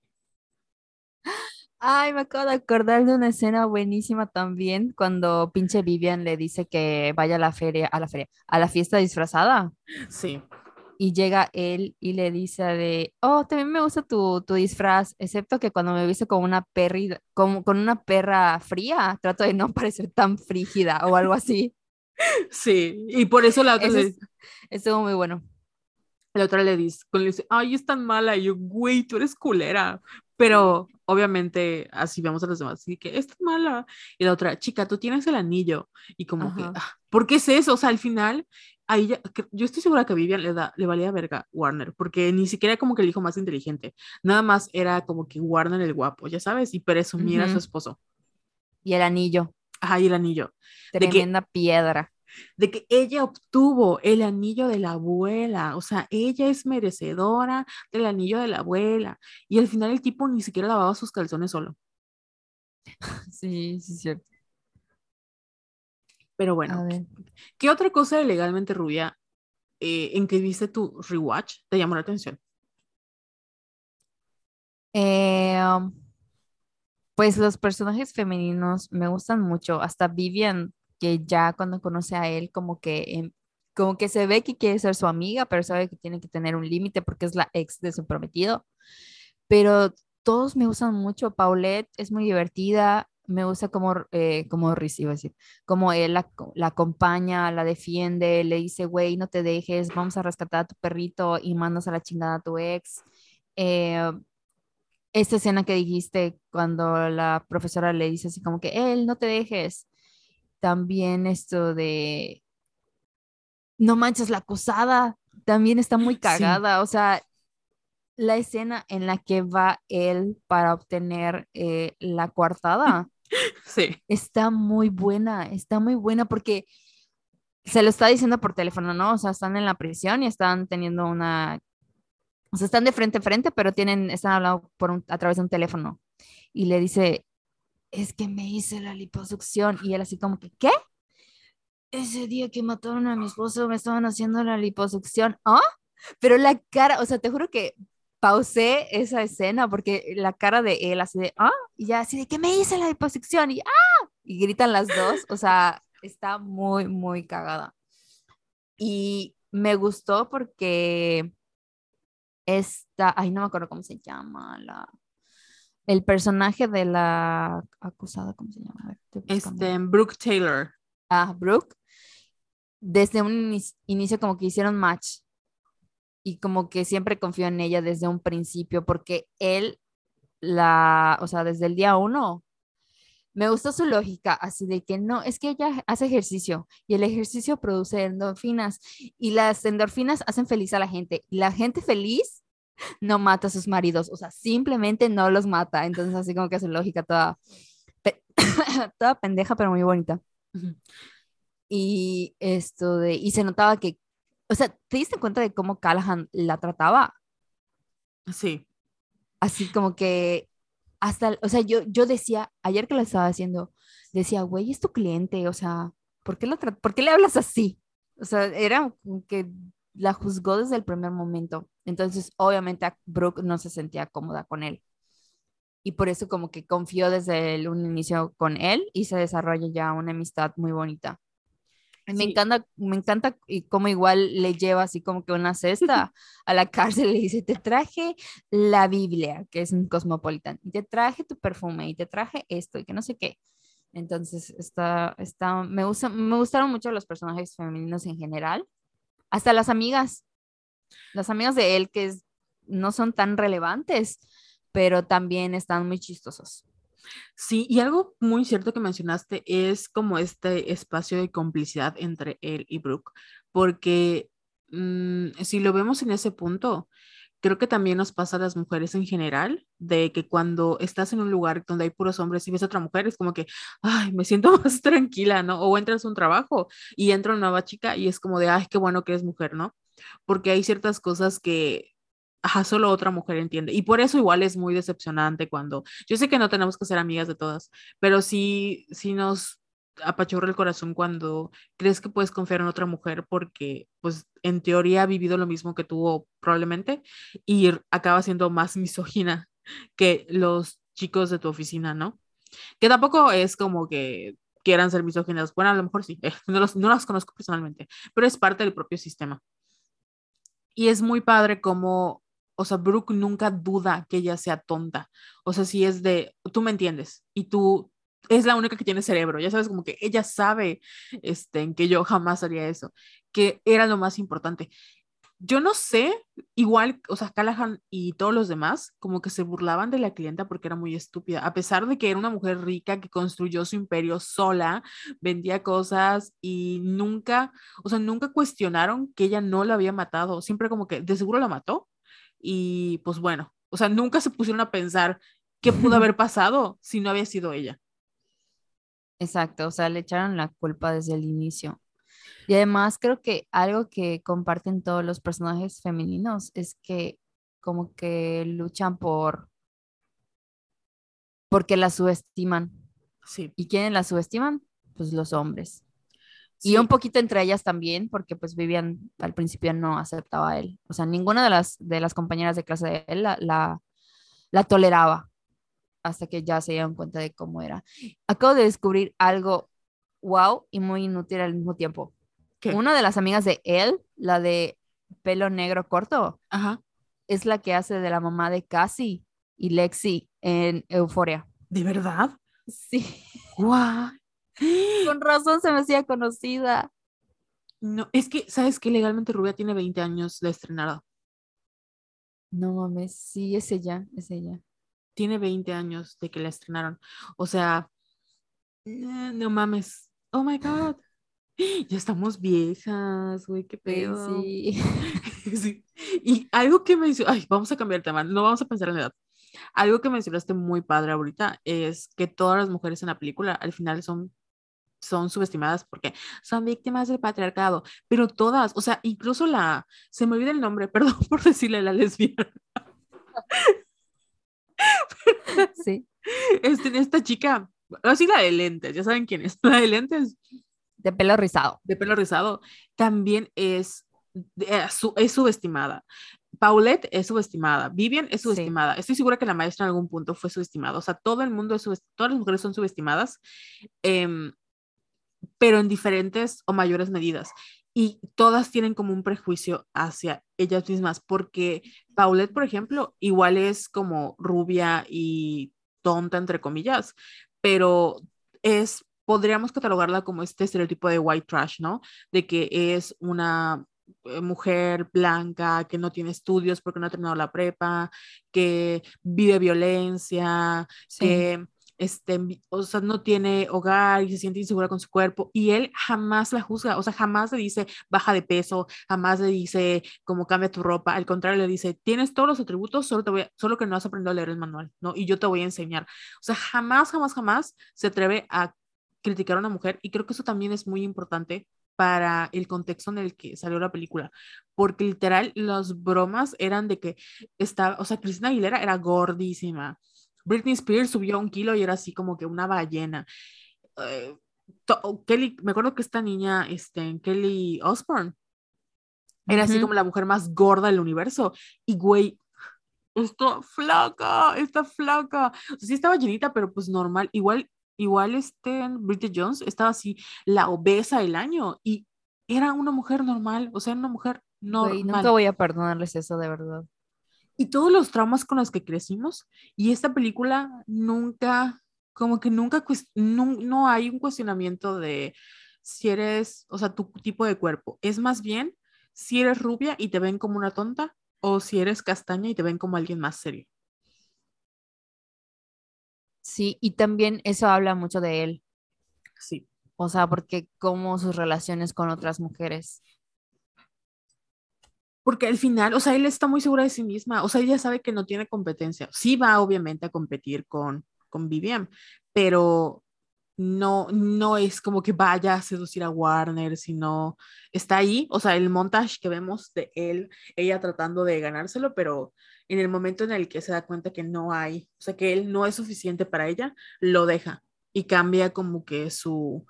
Ay, me acabo de acordar de una escena buenísima también cuando pinche Vivian le dice que vaya a la feria, a la feria, a la fiesta disfrazada. Sí. Y llega él y le dice de, oh, también me gusta tu, tu disfraz, excepto que cuando me viste con una perra, con, con una perra fría, trato de no parecer tan frígida o algo así. Sí, y por eso la otra vez. Estuvo muy bueno. La otra le dice, le dice, ay, es tan mala. Y yo, güey, tú eres culera. Pero obviamente así vemos a los demás, así que es tan mala. Y la otra, chica, tú tienes el anillo. Y como que, ah, ¿por qué es eso? O sea, al final, ahí ya, yo estoy segura que a Vivian le, da, le valía verga Warner, porque ni siquiera como que el hijo más inteligente. Nada más era como que Warner el guapo, ya sabes, y presumir a su esposo. Y el anillo. Ajá, y el anillo. Tremenda piedra de que ella obtuvo el anillo de la abuela, o sea, ella es merecedora del anillo de la abuela. Y al final el tipo ni siquiera lavaba sus calzones solo. Sí, sí, es cierto. Pero bueno, ¿qué otra cosa de legalmente rubia eh, en que viste tu rewatch te llamó la atención? Eh, um, pues los personajes femeninos me gustan mucho. Hasta Vivian que ya cuando conoce a él como que em, como que se ve que quiere ser su amiga, pero sabe que tiene que tener un límite porque es la ex de su prometido. Pero todos me gustan mucho. Paulette es muy divertida. Me gusta como, eh, como Riz, iba a decir, como él la, la, acompaña, la defiende, le dice, güey, no te dejes, vamos a rescatar a tu perrito y mandas a la chingada a tu ex. Eh, escena que dijiste cuando la profesora le dice así como que, él, no te dejes también esto de, no manches, la acusada también está muy cagada. O sea, la escena en la que va él para obtener eh, la coartada. Sí. Está muy buena, está muy buena porque se lo está diciendo por teléfono, ¿no? O sea, están en la prisión y están teniendo una, o sea, están de frente a frente, pero tienen, están hablando por a través de un teléfono. Y le dice, es que me hice la liposucción. Y él así como que, ¿qué? Ese día que mataron a mi esposo me estaban haciendo la liposucción. ¿Ah? Pero la cara, o sea, te juro que pausé esa escena porque la cara de él así de, ¿ah? Y ya así de que me hice la liposucción y ¡ah! Y gritan las dos, o sea, está muy, muy cagada. Y me gustó porque esta, ay, no me acuerdo cómo se llama, la, el personaje de la acusada, ¿cómo se llama? este, Brooke Taylor. Ah, Brooke. Desde un inicio como que hicieron match y como que siempre confió en ella desde un principio porque él la, o sea, desde el día uno me gustó su lógica, así de que no, es que ella hace ejercicio y el ejercicio produce endorfinas y las endorfinas hacen feliz a la gente y la gente feliz no mata a sus maridos, o sea, simplemente no los mata. Entonces, así como que su lógica toda, toda pendeja, pero muy bonita. Y esto de, y se notaba que, o sea, ¿te diste cuenta de cómo Callahan la trataba? Sí. Así como que hasta, o sea, yo, yo decía, ayer que lo estaba haciendo, decía, güey, es tu cliente, o sea, ¿por qué, lo ¿por qué le hablas así? O sea, era que la juzgó desde el primer momento. Entonces, obviamente, Brooke no se sentía cómoda con él. Y por eso como que confió desde el, un inicio con él y se desarrolla ya una amistad muy bonita. Me encanta, me encanta y como igual le lleva así como que una cesta a la cárcel y le dice, te traje la Biblia, que es un cosmopolitan, y te traje tu perfume, y te traje esto, y que no sé qué. Entonces, está, está, me, gusta, me gustaron mucho los personajes femeninos en general, hasta las amigas, las amigas de él que no son tan relevantes, pero también están muy chistosos. Sí, y algo muy cierto que mencionaste es como este espacio de complicidad entre él y Brooke, porque mm, si lo vemos en ese punto, creo que también nos pasa a las mujeres en general, de que cuando estás en un lugar donde hay puros hombres y ves a otra mujer, es como que, ay, me siento más tranquila, ¿no? O entras a un trabajo y entra una nueva chica y es como de, ay, qué bueno que eres mujer, ¿no? Porque hay ciertas cosas que ajá, solo otra mujer entiende. Y por eso igual es muy decepcionante cuando, yo sé que no tenemos que ser amigas de todas, pero sí, sí nos apachurra el corazón cuando crees que puedes confiar en otra mujer porque, pues, en teoría ha vivido lo mismo que tú probablemente y acaba siendo más misógina que los chicos de tu oficina, ¿no? Que tampoco es como que quieran ser misóginas. Bueno, a lo mejor sí, no, los, no las conozco personalmente, pero es parte del propio sistema. Y es muy padre como o sea, Brooke nunca duda que ella sea tonta. O sea, si es de, tú me entiendes y tú es la única que tiene cerebro, ya sabes, como que ella sabe este, en que yo jamás haría eso, que era lo más importante. Yo no sé, igual, o sea, Callahan y todos los demás, como que se burlaban de la clienta porque era muy estúpida, a pesar de que era una mujer rica que construyó su imperio sola, vendía cosas y nunca, o sea, nunca cuestionaron que ella no la había matado, siempre como que de seguro la mató, y pues bueno, o sea, nunca se pusieron a pensar qué pudo haber pasado si no había sido ella. Exacto, o sea, le echaron la culpa desde el inicio. Y además creo que algo que comparten todos los personajes femeninos es que como que luchan por porque la subestiman. Sí. ¿Y quiénes la subestiman? Pues los hombres. Y un poquito entre ellas también, porque pues Vivian al principio no aceptaba a él. O sea, ninguna de las, de las compañeras de clase de él la, la, toleraba hasta que ya se dieron cuenta de cómo era. Acabo de descubrir algo wow y muy inútil al mismo tiempo. Una de las amigas de él, la de pelo negro corto, es la que hace de la mamá de Cassie y Lexi en Euforia. ¿De verdad? Sí. Wow. Con razón se me hacía conocida. No, es que, ¿sabes que Legalmente Rubia tiene 20 años de estrenada. No mames, sí, es ella, es ella. Tiene 20 años de que la estrenaron. O sea, no mames. Oh my God. Ya estamos viejas, güey, qué pedo. Sí. sí. Y algo que me hizo, ay, vamos a cambiar el tema, no vamos a pensar en la edad. Algo que mencionaste muy padre ahorita es que todas las mujeres en la película al final son son subestimadas porque son víctimas del patriarcado, pero todas, o sea, incluso la, se me olvida el nombre, perdón por decirle la lesbiana. Sí. Este, esta chica, así la de lentes, ya saben quién es, la de lentes. De pelo rizado. De pelo rizado, también es, es subestimada. Paulette es subestimada, Vivian es subestimada. Estoy segura que la maestra en algún punto fue subestimada. O sea, todo el mundo es subestimado, todas las mujeres son subestimadas. Eh, pero en diferentes o mayores medidas. Y todas tienen como un prejuicio hacia ellas mismas, porque Paulette, por ejemplo, igual es como rubia y tonta, entre comillas, pero es, podríamos catalogarla como este estereotipo de white trash, ¿no? De que es una eh, mujer blanca que no tiene estudios porque no ha terminado la prepa, que vive violencia, que este, o sea, no tiene hogar y se siente insegura con su cuerpo y él jamás la juzga, o sea, jamás le dice baja de peso, jamás le dice como cambia tu ropa, al contrario le dice, tienes todos los atributos, solo, te voy solo que no has aprendido a leer el manual, ¿no? Y yo te voy a enseñar. O sea, jamás, jamás, jamás se atreve a criticar a una mujer y creo que eso también es muy importante para el contexto en el que salió la película, porque literal las bromas eran de que estaba, o sea, Cristina Aguilera era gordísima, Britney Spears subió un kilo y era así como que una ballena. Eh, Kelly, me acuerdo que esta niña, este, Kelly Osbourne, era así como la mujer más gorda del universo. Y güey, está flaca, está flaca. O sea, sí estaba llenita, pero pues normal. Igual Igual este Bridget Jones estaba así, la obesa del año, y era una mujer normal, o sea, una mujer normal. nunca voy a perdonarles eso, de verdad. Y todos los traumas con los que crecimos, y esta película nunca, como que nunca, no, no hay un cuestionamiento de si eres, o sea, tu tipo de cuerpo. Es más bien si eres rubia y te ven como una tonta, o si eres castaña y te ven como alguien más serio. Sí, y también eso habla mucho de él. Sí. O sea, porque como sus relaciones con otras mujeres. Porque al final, o sea, él está muy segura de sí misma, o sea, ella sabe que no tiene competencia. Sí va obviamente a competir con, con Vivian, pero no, no es como que vaya a seducir a Warner, sino está ahí, o sea, el montaje que vemos de él, ella tratando de ganárselo, pero en el momento en el que se da cuenta que no hay, o sea, que él no es suficiente para ella, lo deja y cambia como que su,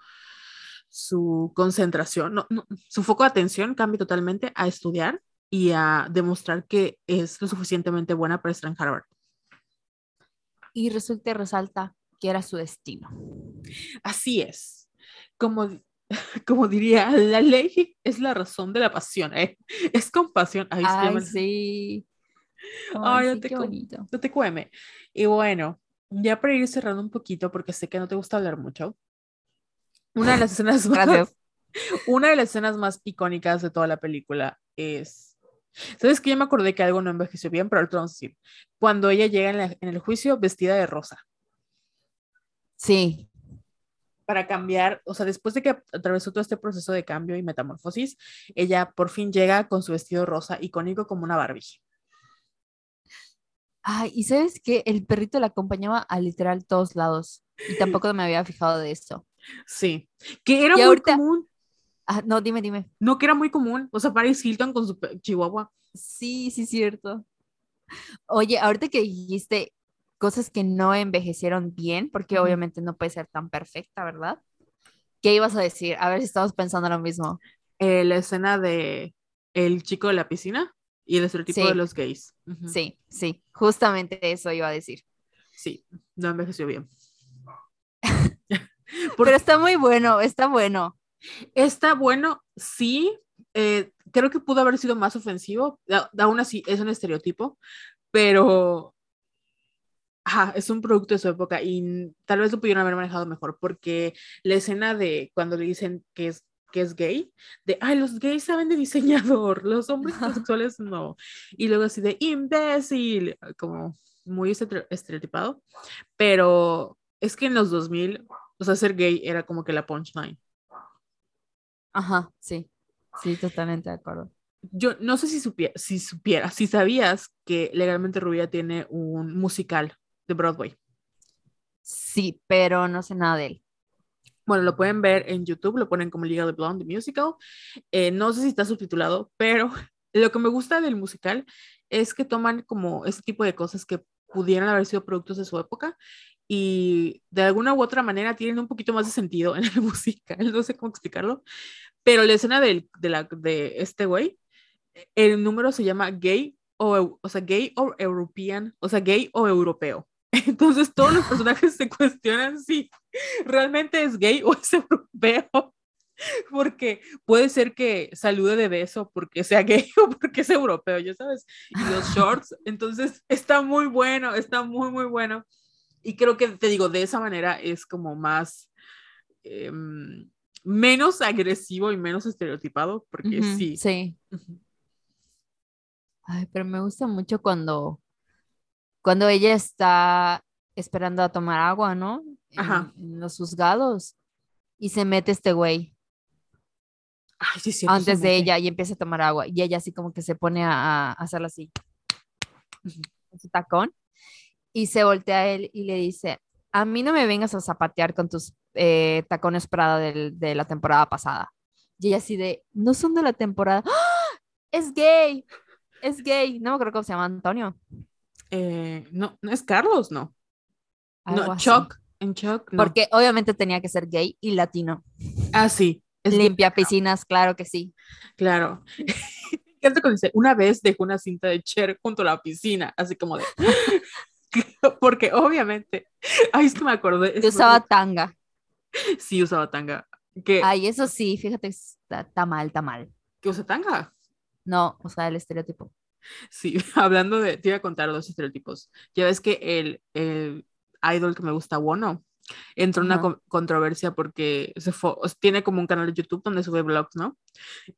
su concentración, no, su foco de atención cambia totalmente a estudiar y a demostrar que es lo suficientemente buena para estar en Harvard. Y resulta y resalta que era su destino. Así es. Como, como diría, la ley es la razón de la pasión, ¿eh? Es compasión. Ay, sí. Ay, no, te, qué bonito. no te cueme. Y bueno, ya para ir cerrando un poquito, porque sé que no te gusta hablar mucho. Una de las escenas más, una de las escenas más icónicas de toda la película es ¿Sabes que yo me acordé que algo no envejeció bien, pero ahorita vamos a decir. Cuando ella llega en, en, el juicio vestida de rosa. Sí. Para cambiar, o sea, después de que atravesó todo este proceso de cambio y metamorfosis, ella por fin llega con su vestido rosa icónico como una Barbie. Ay, y sabes que el perrito la acompañaba a literal todos lados. Y tampoco me había fijado de eso. Sí. Que era muy común. Ah, no, dime, dime. No, que era muy común. O sea, Paris Hilton con su chihuahua. Sí, sí, cierto. Oye, ahorita que dijiste cosas que no envejecieron bien, porque obviamente no puede ser tan perfecta, ¿verdad? ¿Qué ibas a decir? A ver si estamos pensando lo mismo. Eh, la escena de el chico de la piscina. Y el estereotipo de los gays. Sí, sí, justamente eso iba a decir. Sí, no envejeció bien. Pero está muy bueno, está bueno. Está bueno, sí. Eh, creo que pudo haber sido más ofensivo. Aún así, es un estereotipo, pero ajá, es un producto de su época y tal vez lo pudieron haber manejado mejor, porque la escena de cuando le dicen que es que es gay, de, ay, los gays saben de diseñador, los hombres homosexuales no. Y luego así de imbécil, como muy estereotipado. Pero es que en los 2000, o sea, ser gay era como que la punchline. Ajá, sí, sí, totalmente de acuerdo. Yo no sé si, supiera, si supiera, si sabías que Legalmente Rubia tiene un musical de Broadway. Sí, pero no sé nada de él. Bueno, lo pueden ver en YouTube, lo ponen como Liga de Blonde Musical. Eh, no sé si está subtitulado, pero lo que me gusta del musical es que toman como este tipo de cosas que pudieran haber sido productos de su época y de alguna u otra manera tienen un poquito más de sentido en el musical, no sé cómo explicarlo, pero la escena de, la, de este güey, el número se llama gay o, o sea, gay o european, o sea, gay o europeo. Entonces todos los personajes se cuestionan si realmente es gay o es europeo. Porque puede ser que salude de beso porque sea gay o porque es europeo, ya sabes. Y los shorts, entonces está muy bueno, está muy, muy bueno. Y creo que te digo, de esa manera es como más, em, menos agresivo y menos estereotipado, porque sí. Sí. Ay, pero me gusta mucho cuando cuando ella está esperando a tomar agua, ¿no? En, Ajá. en los juzgados. Y se mete este güey Ay, sí, se antes de ella y empieza a tomar agua. Y ella así como que se pone a, a hacerlo así. Con su tacón. Y se voltea a él y le dice, a mí no me vengas a zapatear con tus eh, tacones Prada del- de la temporada pasada. Y ella así de, no son de la temporada. ¡Ah! Es gay. Es gay. No me acuerdo cómo se llama Antonio. Eh, no, no es Carlos, no. Algo no. Chuck. En Chuck, no. Porque obviamente tenía que ser gay y latino. Ah, sí. es Limpia piscinas, claro que sí. Claro. ¿Qué te dice? Una vez dejó una cinta de Cher junto a la piscina, así como de. Porque obviamente. Ay, es que me acordé. Yo usaba tanga. Sí, usaba tanga. Ay, eso sí, fíjate, está, está mal, está mal. ¿Que usa tanga? No, o sea, el estereotipo. Sí, hablando de. Te iba a contar dos estereotipos. Ya ves que el, el idol que me gusta, Wono, entró en una controversia porque se fue, tiene como un canal de YouTube donde sube vlogs, ¿no?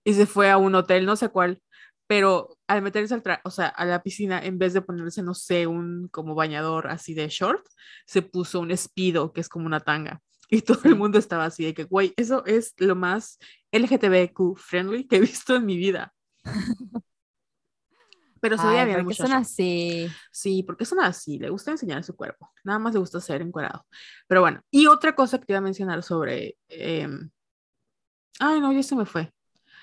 Y se fue a un hotel, no sé cuál, pero al meterse al tra- o sea, a la piscina, en vez de ponerse, no sé, un como bañador así de short, se puso un espido, que es como una tanga. Y todo el mundo estaba así de que, güey, eso es lo más LGTBQ friendly que he visto en mi vida. Pero se veía bien ¿por qué son así? Sí, porque son así, le gusta enseñar su cuerpo, nada más le gusta ser encuerado. Pero bueno, y otra cosa que te iba a mencionar sobre... em, Ay, no, ya se me fue.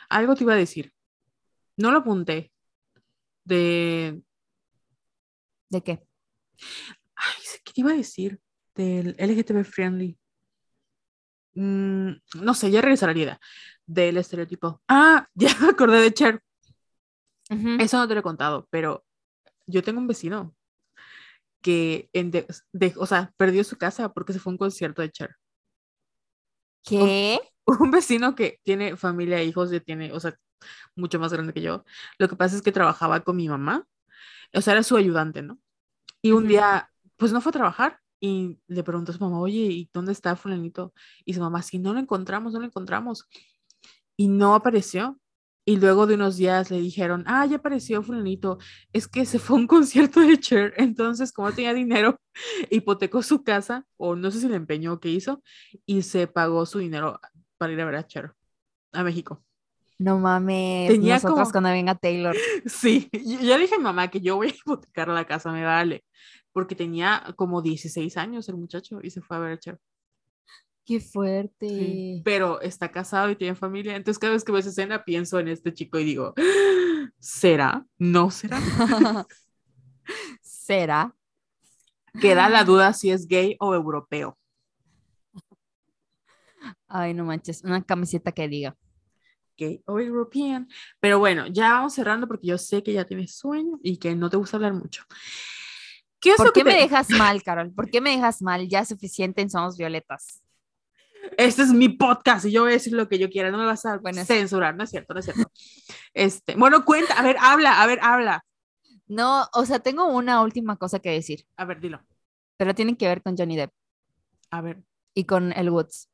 Algo te iba a decir. No lo apunté. De... ¿De qué? Ay, ¿qué te iba a decir? Del LGTB friendly. Mm, no sé, ya regresaré a la idea. Del estereotipo. Ah, ya me acordé de Cher. Ujú. Eso no te lo he contado, pero yo tengo un vecino que, en de- de- o sea, perdió su casa porque se fue a un concierto de Cher. ¿Qué? Un vecino que tiene familia, hijos, ya tiene, o sea, mucho más grande que yo. Lo que pasa es que trabajaba con mi mamá, o sea, era su ayudante, ¿no? Y un día, pues no fue a trabajar y le preguntó a su mamá, oye, ¿y dónde está fulanito? Y su mamá, sí, no lo encontramos, no lo encontramos. Y no apareció. Y luego de unos días le dijeron, ah, ya apareció fulanito, es que se fue a un concierto de Cher, entonces como tenía dinero, hipotecó su casa, o no sé si le empeñó o qué hizo, y se pagó su dinero para ir a ver a Cher, a México. No mames, Tenía nosotros como- cuando venga Taylor. Sí, yo ya dije a mi mamá que yo voy a hipotecar la casa, me vale, porque tenía como 16 años el muchacho y se fue a ver a Cher. Qué fuerte. Sí, Pero está casado y tiene familia, entonces cada vez que veo esa escena pienso en este chico y digo, "Ah, ¿será? ¿No será? ¿Será? Queda la duda si es gay o europeo. Ay, no manches, una camiseta que diga. Gay o european. Pero bueno, ya vamos cerrando porque yo sé que ya tienes sueño y que no te gusta hablar mucho. ¿Qué es ¿Por que qué me dejas mal, Carol? ¿Por qué me dejas mal? Ya es suficiente en Somos Violetas. Este es mi podcast y yo voy a decir lo que yo quiera, no me vas a Bueno, censurar, no es cierto, no es cierto. Este, bueno, cuenta, a ver, habla, a ver, habla. No, o sea, tengo una última cosa que decir, A ver, dilo. pero tiene que ver con Johnny Depp A ver. y con el Woods.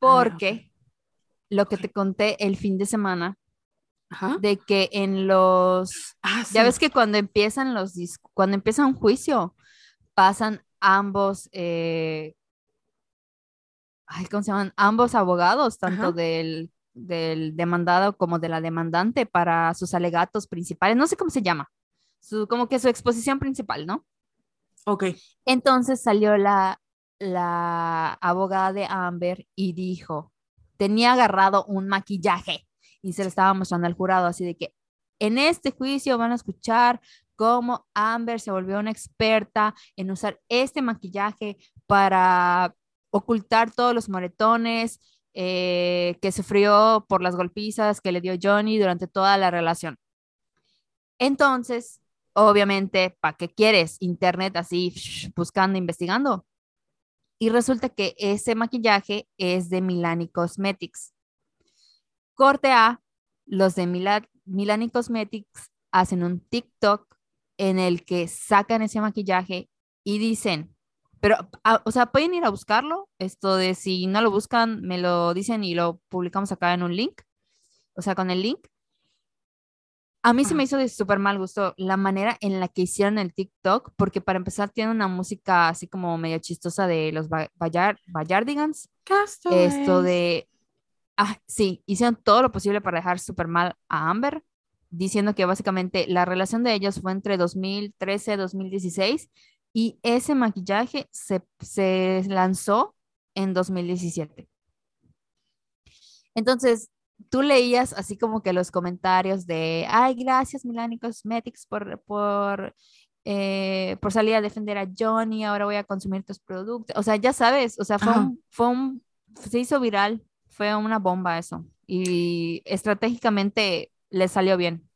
A ver, Porque lo que te conté el fin de semana Ajá. de que en los Ah, Ya sí. ves que cuando empiezan los cuando empieza un juicio, pasan ambos, eh, ay, ¿cómo se llaman? Ambos abogados, tanto Ajá. del, del demandado como de la demandante, para sus alegatos principales. No sé cómo se llama. Su, como que su exposición principal, ¿no? Ok. Entonces salió la, la abogada de Amber y dijo, tenía agarrado un maquillaje y se lo estaba mostrando al jurado, así de que en este juicio van a escuchar cómo Amber se volvió una experta en usar este maquillaje para ocultar todos los moretones eh, que sufrió por las golpizas que le dio Johnny durante toda la relación. Entonces, obviamente, ¿para qué quieres internet así buscando, investigando? Y resulta que ese maquillaje es de Milani Cosmetics. Corte A, los de Mila- Milani Cosmetics hacen un TikTok en el que sacan ese maquillaje y dicen, pero, ah, o sea, pueden ir a buscarlo. Esto de si no lo buscan, me lo dicen y lo publicamos acá en un link, o sea, con el link. A mí se me hizo de súper mal gusto la manera en la que hicieron el TikTok, porque para empezar tiene una música así como medio chistosa de los Bayardigans. Esto de... Ah, sí, hicieron todo lo posible para dejar súper mal a Amber, diciendo que básicamente la relación de ellos fue entre 2013 y 2016 y ese maquillaje se, se lanzó en 2017. Entonces, tú leías así como que los comentarios de, ay, gracias Milani Cosmetics por, por, eh, por salir a defender a Johnny, ahora voy a consumir tus productos. O sea, ya sabes, o sea, fue un, fue un, se hizo viral, fue una bomba eso. Y estratégicamente le salió bien.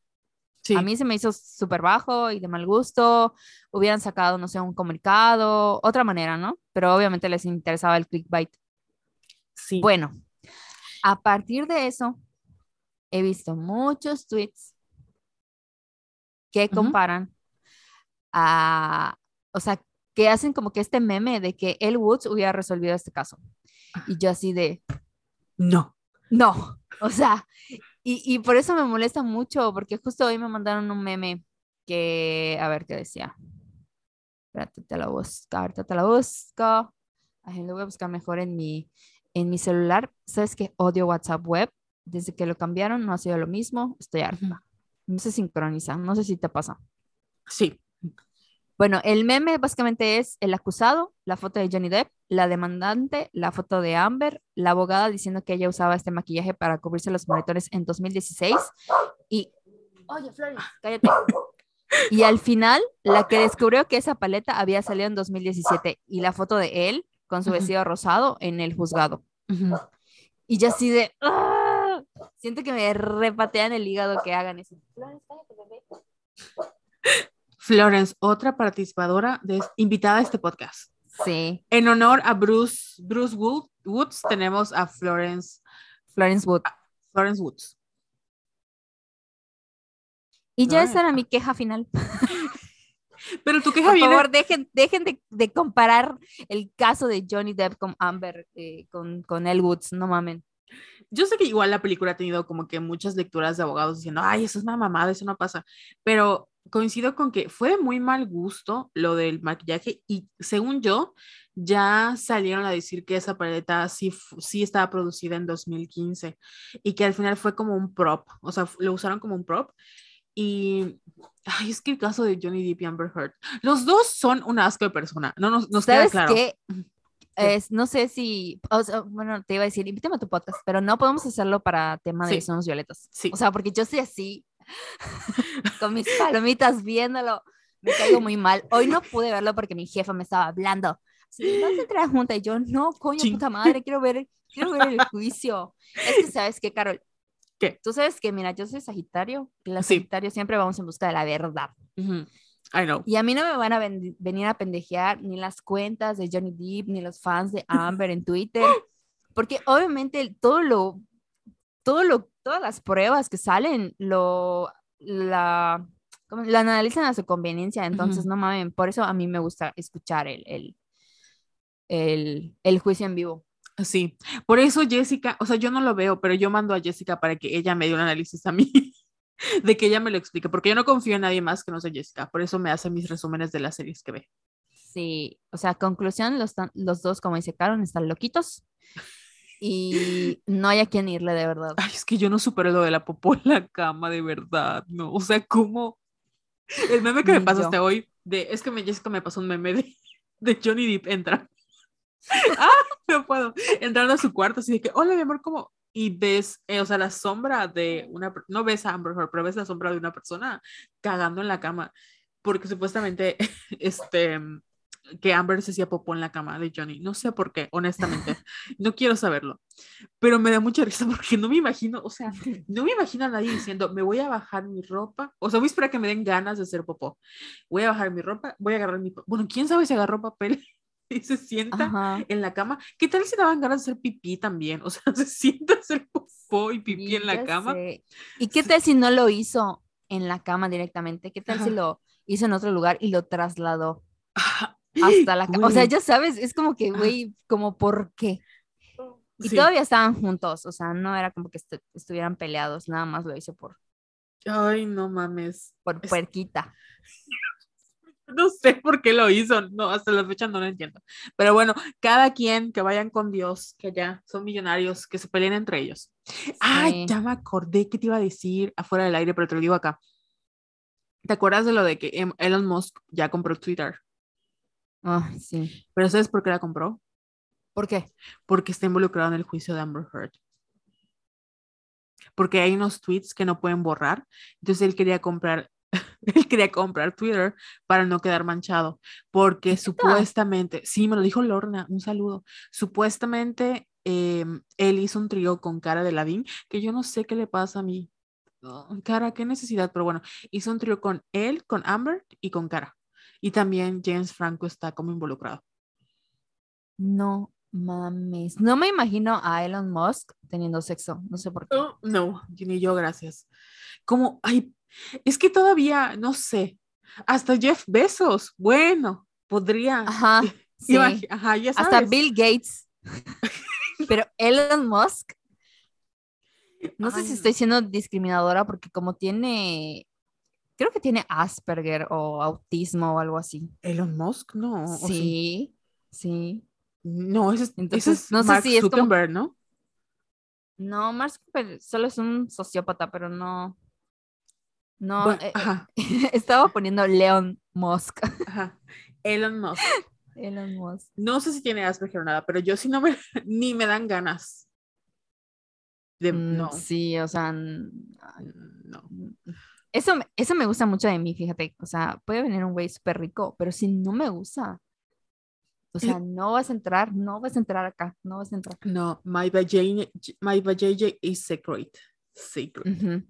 A mí se me hizo súper bajo y de mal gusto. Hubieran sacado, no sé, un comunicado, otra manera, ¿no? Pero obviamente les interesaba el clickbait. Sí. Bueno, a partir de eso, he visto muchos tweets que comparan a, o sea, que hacen como que este meme de que El Woods hubiera resolvido este caso. Y yo así de... No. No. O sea, y, y por eso me molesta mucho, porque justo hoy me mandaron un meme que, a ver qué decía. Espérate, te la busco, te la busco. Ay, lo voy a buscar mejor en mi, en mi celular, sabes que odio WhatsApp web. Desde que lo cambiaron no ha sido lo mismo. Estoy harta. No se sincroniza. No sé si te pasa. Sí. Bueno, el meme básicamente es el acusado, la foto de Johnny Depp, la demandante, la foto de Amber, la abogada diciendo que ella usaba este maquillaje para cubrirse los monitores en 2016 y... Oye, Flores, cállate. Y al final, la que descubrió que esa paleta había salido en 2017 y la foto de él con su vestido rosado en el juzgado. Y yo así de, ¡ah! siento que me repatean el hígado que hagan eso. Florence, otra participadora de, invitada a este podcast. Sí. En honor a Bruce, Bruce Woods, tenemos a Florence. Florence Woods. Florence Woods. Y ya esa era mi queja final. Pero tú queja Por favor, dejen, dejen de, comparar el caso de Johnny Depp con Amber, eh, con, con El Woods, no mamen. Yo sé que igual la película ha tenido como que muchas lecturas de abogados diciendo, ay, eso es una mamada, eso no pasa. Pero coincido con que fue muy mal gusto lo del maquillaje y según yo, ya salieron a decir que esa paleta sí, sí estaba producida en 2015 y que al final fue como un prop, o sea, lo usaron como un prop y ay, es que el caso de Johnny Depp y Amber Heard, los dos son un asco de persona, no nos, nos queda claro. Qué? Es, no sé si, bueno, te iba a decir, invítame a tu podcast, pero no podemos hacerlo para tema de Somos Violetas. Sí. O sea, porque yo soy así, con mis palomitas viéndolo, me caigo muy mal. Hoy no pude verlo porque mi jefa me estaba hablando. Sí, vas a entrar junta y yo, no, coño, puta madre, quiero ver, quiero ver el juicio. Es que, ¿sabes qué, Carol? ¿Qué? Tú sabes que, mira, yo soy Sagitario, y la Sagitario siempre vamos en busca de la verdad. I know. Y a mí no me van a venir a pendejear ni las cuentas de Johnny Depp, ni los fans de Amber en Twitter, porque obviamente todo lo, todo lo, todas las pruebas que salen, lo, la, la analizan a su conveniencia, entonces no mames, por eso a mí me gusta escuchar el, el, el, el juicio en vivo. Sí, por eso Jessica, o sea, yo no lo veo, pero yo mando a Jessica para que ella me dé un análisis a mí, de que ella me lo explique, porque yo no confío en nadie más que no sea Jessica, por eso me hace mis resúmenes de las series que ve. Sí, o sea, conclusión, los, los dos, como dice Karen, están loquitos y no hay a quien irle de verdad. Ay, es que yo no supero lo de la popó en la cama, de verdad, no, o sea, ¿cómo? El meme que me pasaste hoy, de, es que me, Jessica me pasó un meme de, de Johnny Depp entra ah, no puedo. Entrando a su cuarto, así de que, hola, mi amor, ¿cómo? Y ves, eh, o sea, la sombra de una, no ves a Amber Heard, pero ves la sombra de una persona cagando en la cama, porque supuestamente, este, que Amber se hacía popó en la cama de Johnny. No sé por qué, honestamente. No quiero saberlo. Pero me da mucha risa porque no me imagino, o sea, no me imagino a nadie diciendo, me voy a bajar mi ropa. O sea, voy a esperar que me den ganas de hacer popó. Voy a bajar mi ropa, voy a agarrar mi... Bueno, ¿quién sabe si agarró papel y se sienta en la cama. ¿Qué tal si daban ganas de hacer pipí también? O sea, se sienta a hacer popó y pipí en la cama. ¿Y qué tal si no lo hizo en la cama directamente? ¿Qué tal si lo hizo en otro lugar y lo trasladó hasta la cama? O sea, ya sabes, es como que, güey, como por qué. Y todavía estaban juntos, o sea, no era como que estuvieran peleados, nada más lo hizo por, Ay, no mames. Por puerquita. No sé por qué lo hizo, no, hasta la fecha no lo entiendo. Pero bueno, cada quien que vayan con Dios, que ya son millonarios, que se peleen entre ellos. Ay, ya me acordé que te iba a decir afuera del aire, pero te lo digo acá. ¿Te acuerdas de lo de que em, Elon Musk ya compró Twitter? Ah, sí. ¿Pero sabes por qué la compró? ¿Por qué? Porque está involucrado en el juicio de Amber Heard. Porque hay unos tweets que no pueden borrar. Entonces él quería comprar él quería comprar Twitter para no quedar manchado, porque supuestamente, sí, me lo dijo Lorna, un saludo, supuestamente em, él hizo un trío con Cara de Ladín, que yo no sé qué le pasa a mí. cara, qué necesidad, pero bueno, hizo un trío con él, con Amber y con Cara. Y también James Franco está como involucrado. No mames, no me imagino a Elon Musk teniendo sexo, no sé por qué. Oh, no, ni yo, gracias. Como, ay, es que todavía, no sé, hasta Jeff Bezos, bueno, podría. Ajá, sí. Ajá ya sabes. Hasta Bill Gates. Pero Elon Musk, no sé si estoy siendo discriminadora porque como tiene, creo que tiene Asperger o autismo o algo así. Elon Musk, no. Sí, sí, No, ese es, Entonces, no sé si Zuckerberg, ¿no? No, Mark Zuckerberg solo es un sociópata, pero no. No, eh, estaba poniendo Leon Musk. Ajá. Elon Musk. Elon Musk. No sé si tiene Asperger o nada, pero yo sí no me, ni me dan ganas. De, mm, no. Sí, o sea, no. Eso, eso me gusta mucho de mí, fíjate. O sea, puede venir un güey súper rico, pero si no me gusta, o sea, no vas a entrar, no vas a entrar acá, no vas a entrar. No, my vajayjay, my is secret. Secret.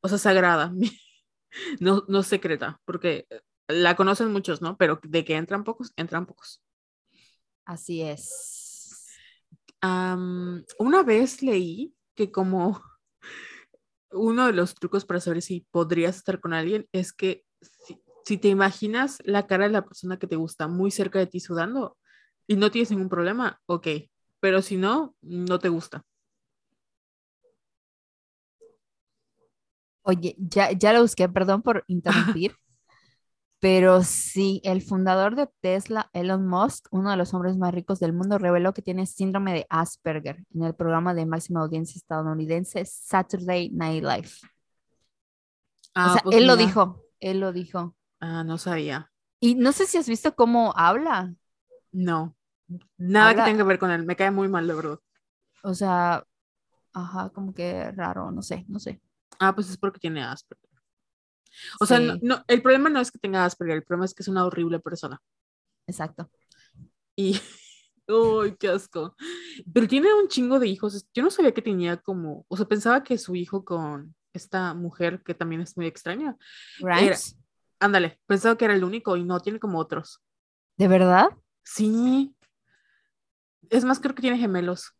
O sea, sagrada. no, no secreta, porque la conocen muchos, ¿no? Pero de que entran pocos, entran pocos. Así es. una vez leí que como uno de los trucos para saber si podrías estar con alguien es que si, si, te imaginas la cara de la persona que te gusta muy cerca de ti sudando y no tienes ningún problema, ok, pero si no, no te gusta. Oye, ya, ya lo busqué, perdón por interrumpir, pero sí, el fundador de Tesla, Elon Musk, uno de los hombres más ricos del mundo, reveló que tiene síndrome de Asperger en el programa de máxima audiencia estadounidense Saturday Night Live. Ah, o sea, pues él lo dijo, él lo dijo. Ah, no sabía. Y no sé si has visto cómo habla. No, nada que tenga que ver con él, me cae muy mal, de verdad. O sea, ajá, como que raro, no sé, no sé. Ah, pues es porque tiene Asperger. O sea, no, el problema no es que tenga Asperger, el problema es que es una horrible persona. Exacto. Y, uy, qué asco. Pero tiene un chingo de hijos. Yo no sabía que tenía como, o sea, pensaba que su hijo con esta mujer que también es muy extraña. Grimes. ándale, pensaba que era el único y no, tiene como otros. ¿De verdad? Sí. Es más, creo que tiene gemelos.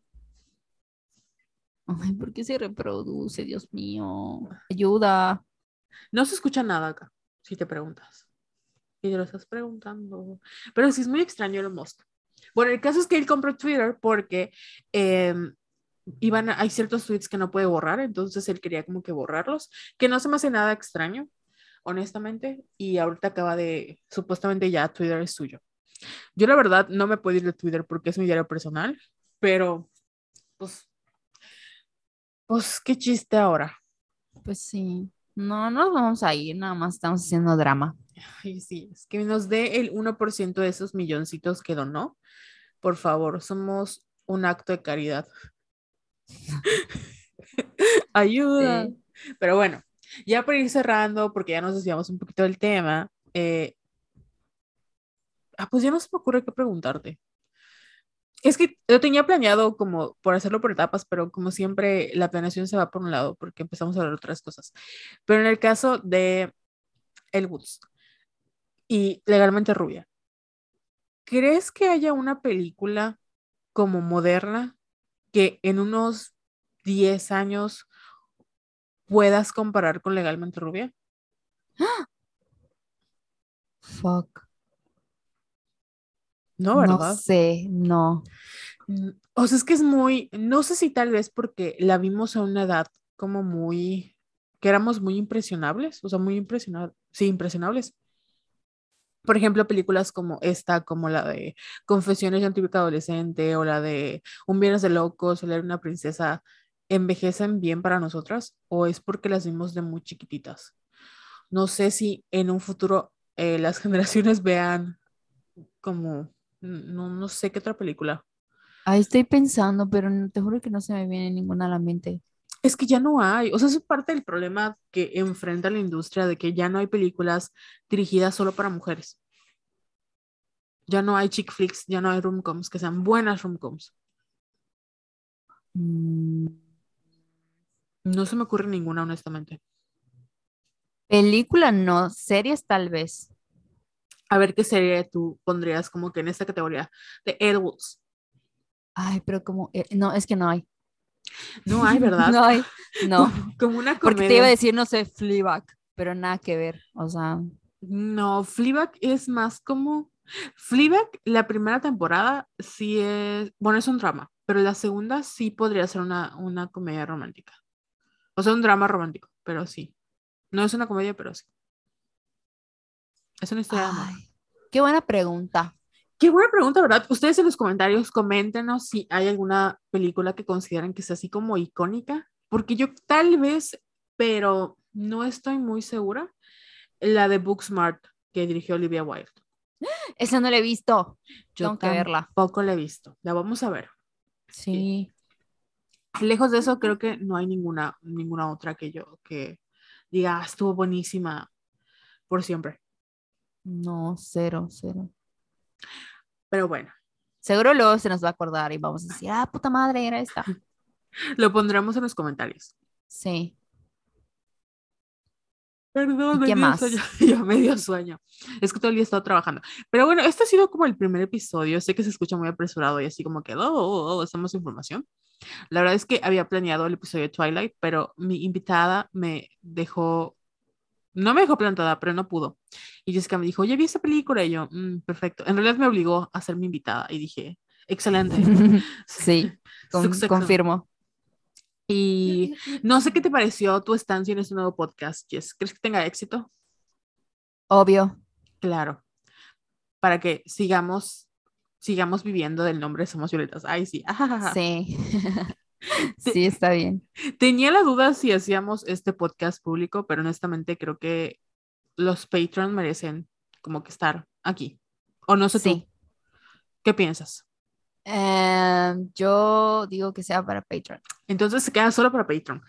Ay, ¿por qué se reproduce? Dios mío. Ayuda. No se escucha nada acá, si te preguntas. Y te lo estás preguntando. Pero sí es muy extraño el Musk. Bueno, el caso es que él compró Twitter porque em, iban hay ciertos tweets que no puede borrar, entonces él quería como que borrarlos, que no se me hace nada extraño, honestamente, y ahorita acaba de, supuestamente ya Twitter es suyo. Yo la verdad no me puedo ir de Twitter porque es mi diario personal, pero pues pues qué chiste ahora. Pues sí. No, no nos vamos a ir, nada más estamos haciendo drama. Ay, sí, es que nos dé el 1% de esos milloncitos que donó. Por favor, somos un acto de caridad. Ayuda. Pero bueno, ya para ir cerrando, porque ya nos desviamos un poquito del tema, eh... ah, pues ya no se me ocurre qué preguntarte. Es que yo tenía planeado como por hacerlo por etapas, pero como siempre la planeación se va por un lado porque empezamos a ver otras cosas. Pero en el caso de El Woods y Legalmente Rubia, ¿crees que haya una película como moderna que en unos 10 años puedas comparar con Legalmente Rubia? Fuck. No, ¿verdad? No sé, no. Mm, o sea, es que es muy, no sé si tal vez porque la vimos a una edad como muy, que éramos muy impresionables, o sea, muy impresionables, sí, impresionables. Por ejemplo, películas como esta, como la de Confesiones de un típico adolescente o la de Un viernes de locos, o la de una princesa, ¿envejecen bien para nosotras o es porque las vimos de muy chiquititas? No sé si en un futuro eh, las generaciones vean como, no, no sé qué otra película. Ahí estoy pensando, pero te juro que no se me viene ninguna a la mente. Es que ya no hay, o sea, es parte del problema que enfrenta la industria de que ya no hay películas dirigidas solo para mujeres. Ya no hay chick flicks, ya no hay romcoms que sean buenas romcoms. Mm. No se me ocurre ninguna, honestamente. Película no, series tal vez. A ver qué serie tú pondrías como que en esta categoría de Ed Ay, pero como, eh, no, es que no hay. No hay, ¿verdad? no hay, no. Como, una comedia. Porque te iba a decir, no sé, Fleabag, pero nada que ver, o sea. No, Fleabag es más como, Fleabag, la primera temporada sí es, bueno, es un drama, pero la segunda sí podría ser una, una comedia romántica. O sea, un drama romántico, pero sí. No es una comedia, pero sí. Es una historia de amor. Qué buena pregunta. Qué buena pregunta, ¿verdad? Ustedes en los comentarios coméntenos si hay alguna película que consideran que sea así como icónica, porque yo tal vez, pero no estoy muy segura, la de Booksmart que dirigió Olivia Wilde. Esa no la he visto. Yo Tengo que verla. Poco la he visto. La vamos a ver. Sí. Lejos de eso, creo que no hay ninguna, ninguna otra que yo que diga, ah, estuvo buenísima por siempre. No, cero, cero. Pero bueno. Seguro luego se nos va a acordar y vamos a decir, ah, puta madre, era esta. Lo pondremos en los comentarios. Sí. Perdón, ¿Qué más? Sueño. Yo medio sueño. Es que todo el día he estado trabajando. Pero bueno, este ha sido como el primer episodio. Sé que se escucha muy apresurado y así como que, oh, oh, oh, estamos información. La verdad es que había planeado el episodio de Twilight, pero mi invitada me dejó no me dejó plantada, pero no pudo. Y Jessica me dijo, oye, vi esa película. Y yo, mm, perfecto. En realidad me obligó a ser mi invitada y dije, excelente. sí, confirmo. Y no sé qué te pareció tu estancia en este nuevo podcast, Jess. ¿Crees que tenga éxito? Obvio. Claro. Para que sigamos, sigamos viviendo del nombre Somos Violetas. Ay, sí. Sí. Sí, está bien. Tenía la duda si hacíamos este podcast público, pero honestamente creo que los patrons merecen como que estar aquí. O no sé sí. ¿Qué piensas? Em, yo digo que sea para Patreon. Entonces se queda solo para Patreon.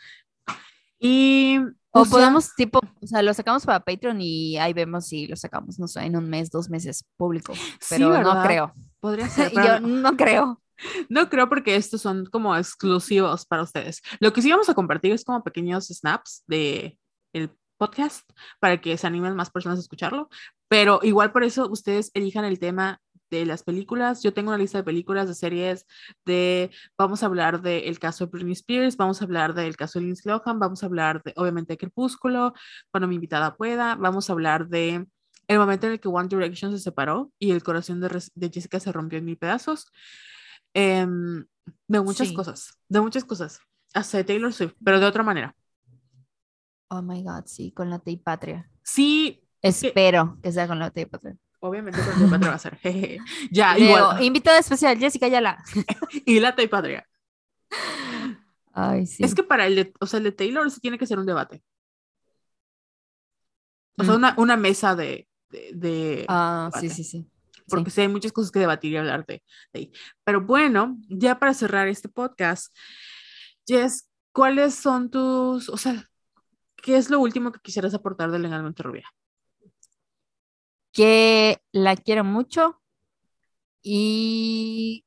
Y. O podemos, tipo, o sea, lo sacamos para Patreon y ahí vemos si lo sacamos, no sé, en un mes, dos meses público. Pero no creo. Podría ser. Yo no creo. No creo porque estos son como exclusivos para ustedes. Lo que sí vamos a compartir es como pequeños snaps de el podcast para que se animen más personas a escucharlo, pero igual por eso ustedes elijan el tema de las películas. Yo tengo una lista de películas, de series, de, vamos a hablar del caso de Britney Spears, vamos a hablar del caso de Lindsay Lohan, vamos a hablar de, obviamente, de Crepúsculo, cuando mi invitada pueda, vamos a hablar de el momento en el que One Direction se separó y el corazón de, de Jessica se rompió en mil pedazos. Em, de muchas cosas, de muchas cosas. Hasta de Taylor Swift, pero de otra manera. Oh my God, sí, con la Patria. Sí. Espero que, sea con la Patria. Obviamente con la Patria va a ser. ya, Leo, igual. Invitada especial, Jessica Yala. y la Patria. Ay, sí. Es que para el de, o sea, el de Taylor sí tiene que ser un debate. O sea, mm. una, una mesa de, de, ah, sí, sí, sí porque sí. hay muchas cosas que debatir y hablar de, ahí. Pero bueno, ya para cerrar este podcast, Jess, ¿cuáles son tus, o sea, qué es lo último que quisieras aportar de Legalmente Rubia? Que la quiero mucho y...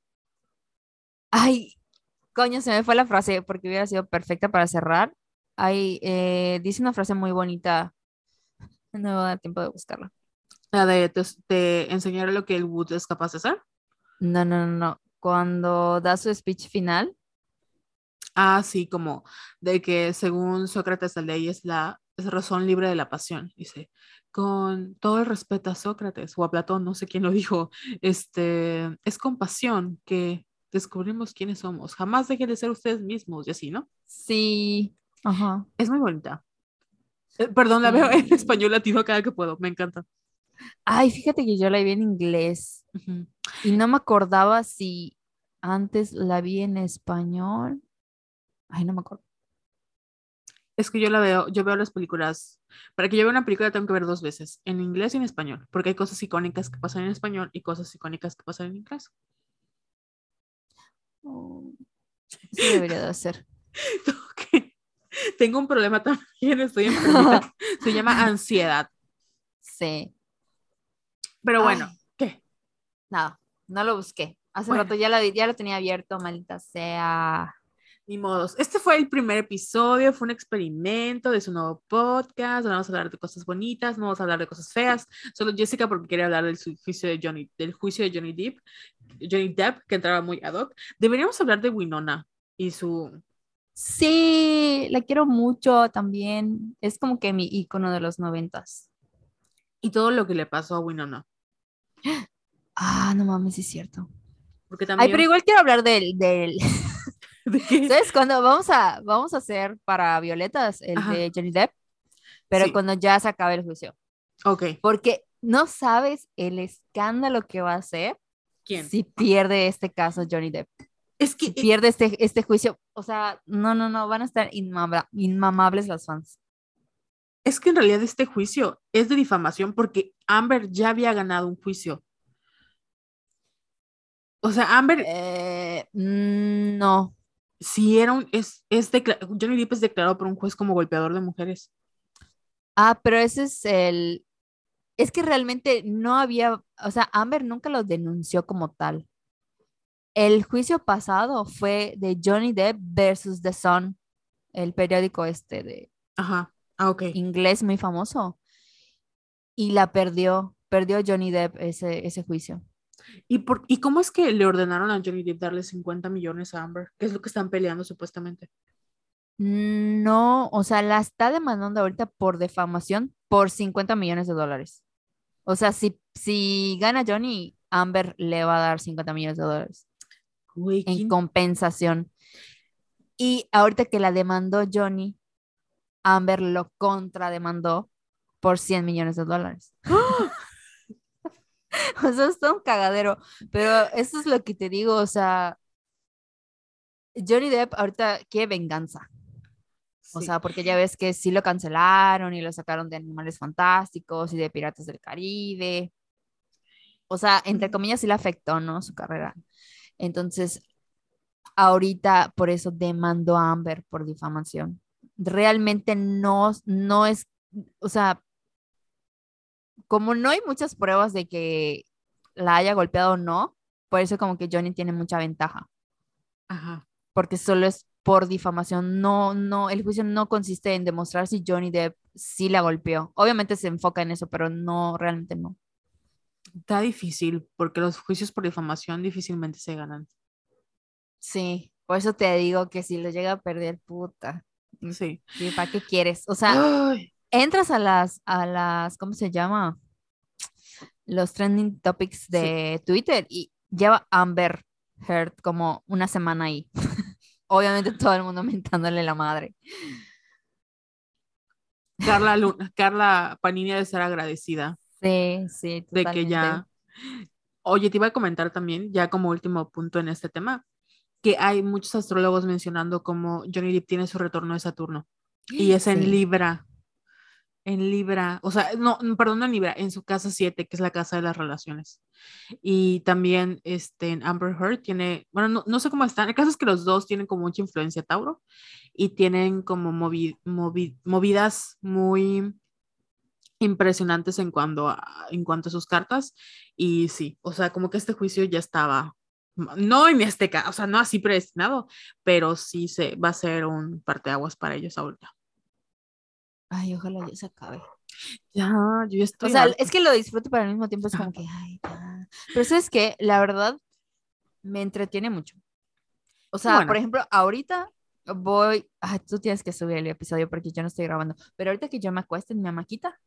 Ay, coño, se me fue la frase porque hubiera sido perfecta para cerrar. Ay, eh, dice una frase muy bonita. No me va a dar tiempo de buscarla. La de te, enseñar lo que el Wood es capaz de hacer. No, no, no, no. Cuando da su speech final. Ah, sí, como de que según Sócrates la ley es la razón libre de la pasión. Dice, con todo el respeto a Sócrates o a Platón, no sé quién lo dijo, este, es con pasión que descubrimos quiénes somos. Jamás dejen de ser ustedes mismos y así, ¿no? Sí. Ajá. Es muy bonita. Eh, perdón, la veo en español latino cada que puedo, me encanta. Ay, fíjate que yo la vi en inglés y no me acordaba si antes la vi en español. Ay, no me acuerdo. Es que yo la veo, yo veo las películas. Para que yo vea una película tengo que ver dos veces, en inglés y en español, porque hay cosas icónicas que pasan en español y cosas icónicas que pasan en inglés. Oh, sí debería de hacer. Tengo un problema también, estoy enferma. Se llama ansiedad. Sí. Pero bueno, ¿qué? Nada, no lo busqué. Hace rato ya lo, ya lo tenía abierto, maldita sea. Ni modos. Este fue el primer episodio, fue un experimento de su nuevo podcast. vamos a hablar de cosas bonitas, no vamos a hablar de cosas feas. Solo Jessica porque quería hablar del juicio de Johnny, del juicio de Johnny Depp, Johnny Depp, que entraba muy ad hoc. Deberíamos hablar de Winona y su. Sí, la quiero mucho también. Es como que mi icono de los noventas. Y todo lo que le pasó a Winona. Ah, no mames, es cierto. Porque también... Ay, pero igual quiero hablar del, del... ¿Sabes? Cuando vamos a, vamos a hacer para Violetas el de Johnny Depp, pero cuando ya se acabe el juicio. Ok. Porque no sabes el escándalo que va a ser ¿Quién? si pierde este caso Johnny Depp. Es que pierde este, este juicio. O sea, no, no, no, van a estar inmamables las fans. Es que en realidad este juicio es de difamación porque Amber ya había ganado un juicio. O sea, Amber. Eh, mm, no. Sí, era un. Es, es Johnny Depp es declarado por un juez como golpeador de mujeres. Ah, pero ese es el. Es que realmente no había. O sea, Amber nunca lo denunció como tal. El juicio pasado fue de Johnny Depp versus The Sun, el periódico este de. Ajá. Ah, ok. Inglés muy famoso. Y la perdió. Perdió Johnny Depp ese, ese juicio. ¿Y, por, ¿Y cómo es que le ordenaron a Johnny Depp darle 50 millones a Amber? ¿Qué es lo que están peleando supuestamente? No, o sea, la está demandando ahorita por defamación por 50 millones de dólares. O sea, si, si gana Johnny, Amber le va a dar 50 millones de dólares en compensación. Y ahorita que la demandó Johnny, Amber lo contrademandó por 100 millones de dólares. ¡Ah! o sea, está un cagadero. Pero eso es lo que te digo, o sea, Johnny Depp ahorita quiere venganza. O sea, porque ya ves que sí lo cancelaron y lo sacaron de Animales Fantásticos y de Piratas del Caribe. O sea, entre comillas sí le afectó, ¿no? Su carrera. Entonces, ahorita por eso demandó a Amber por difamación. Realmente no, no es, o sea, como no hay muchas pruebas de que la haya golpeado o no, por eso como que Johnny tiene mucha ventaja. Ajá. Porque solo es por difamación, no, no, el juicio no consiste en demostrar si Johnny Depp sí la golpeó. Obviamente se enfoca en eso, pero no, realmente no. Está difícil, porque los juicios por difamación difícilmente se ganan. Sí, por eso te digo que si lo llega a perder, puta. Sí. ¿Para qué quieres? O sea, entras a las, a las, ¿cómo se llama? Los trending topics de Twitter y lleva Amber Heard como una semana ahí. Obviamente todo el mundo mentándole la madre. Carla, Luna, Carla Panini debe estar agradecida. Sí, sí. De que ya. Oye, te iba a comentar también, ya como último punto en este tema, que hay muchos astrólogos mencionando como Johnny Depp tiene su retorno de Saturno y es en Libra en Libra, o sea, no, perdón, no en Libra, en su casa 7, que es la casa de las relaciones. Y también este, en Amber Heard tiene, bueno, no, sé cómo están, el caso es que los dos tienen como mucha influencia Tauro y tienen como movidas muy impresionantes en, cuanto a, en cuanto a sus cartas. Y sí, o sea, como que este juicio ya estaba, no en este caso, o sea, no así predestinado, pero sí se, va a ser un parteaguas para ellos ahorita. Ay, ojalá ya se acabe. Ya, yo ya estoy. O sea, es que lo disfruto, pero al mismo tiempo es como que, ay, ya. Pero es que la verdad me entretiene mucho. O sea, por ejemplo, ahorita voy. Ay, tú tienes que subir el episodio porque yo no estoy grabando. Pero ahorita que yo me acuesto en mi amaquita,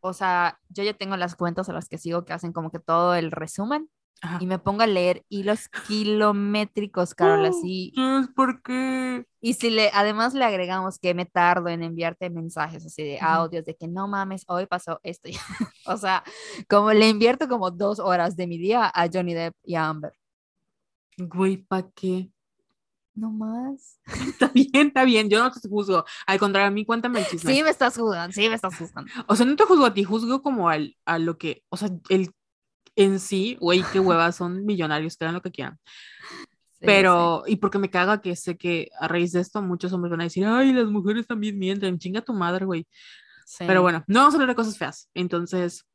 o sea, yo ya tengo las cuentas a las que sigo que hacen como que todo el resumen y me pongo a leer hilos kilométricos, Carol, así. ¿Por qué? Y si le, además le agregamos que me tardo en enviarte mensajes así de audios de que no mames, hoy pasó esto. o sea, como le invierto como dos horas de mi día a Johnny Depp y a Amber. Güey, ¿para qué? No más. Está bien, está bien, yo no te juzgo. Al contrario, a mí cuéntame el chisme. Sí, me estás juzgando, sí, me estás juzgando. O sea, no te juzgo a ti, juzgo como al, a lo que, o sea, el en sí, güey, qué huevas, son millonarios, que hagan lo que quieran. Pero, y porque me caga que sé que a raíz de esto muchos hombres van a decir, ay, las mujeres también mienten, chinga tu madre, güey. Pero bueno, no vamos a hablar de cosas feas. Entonces,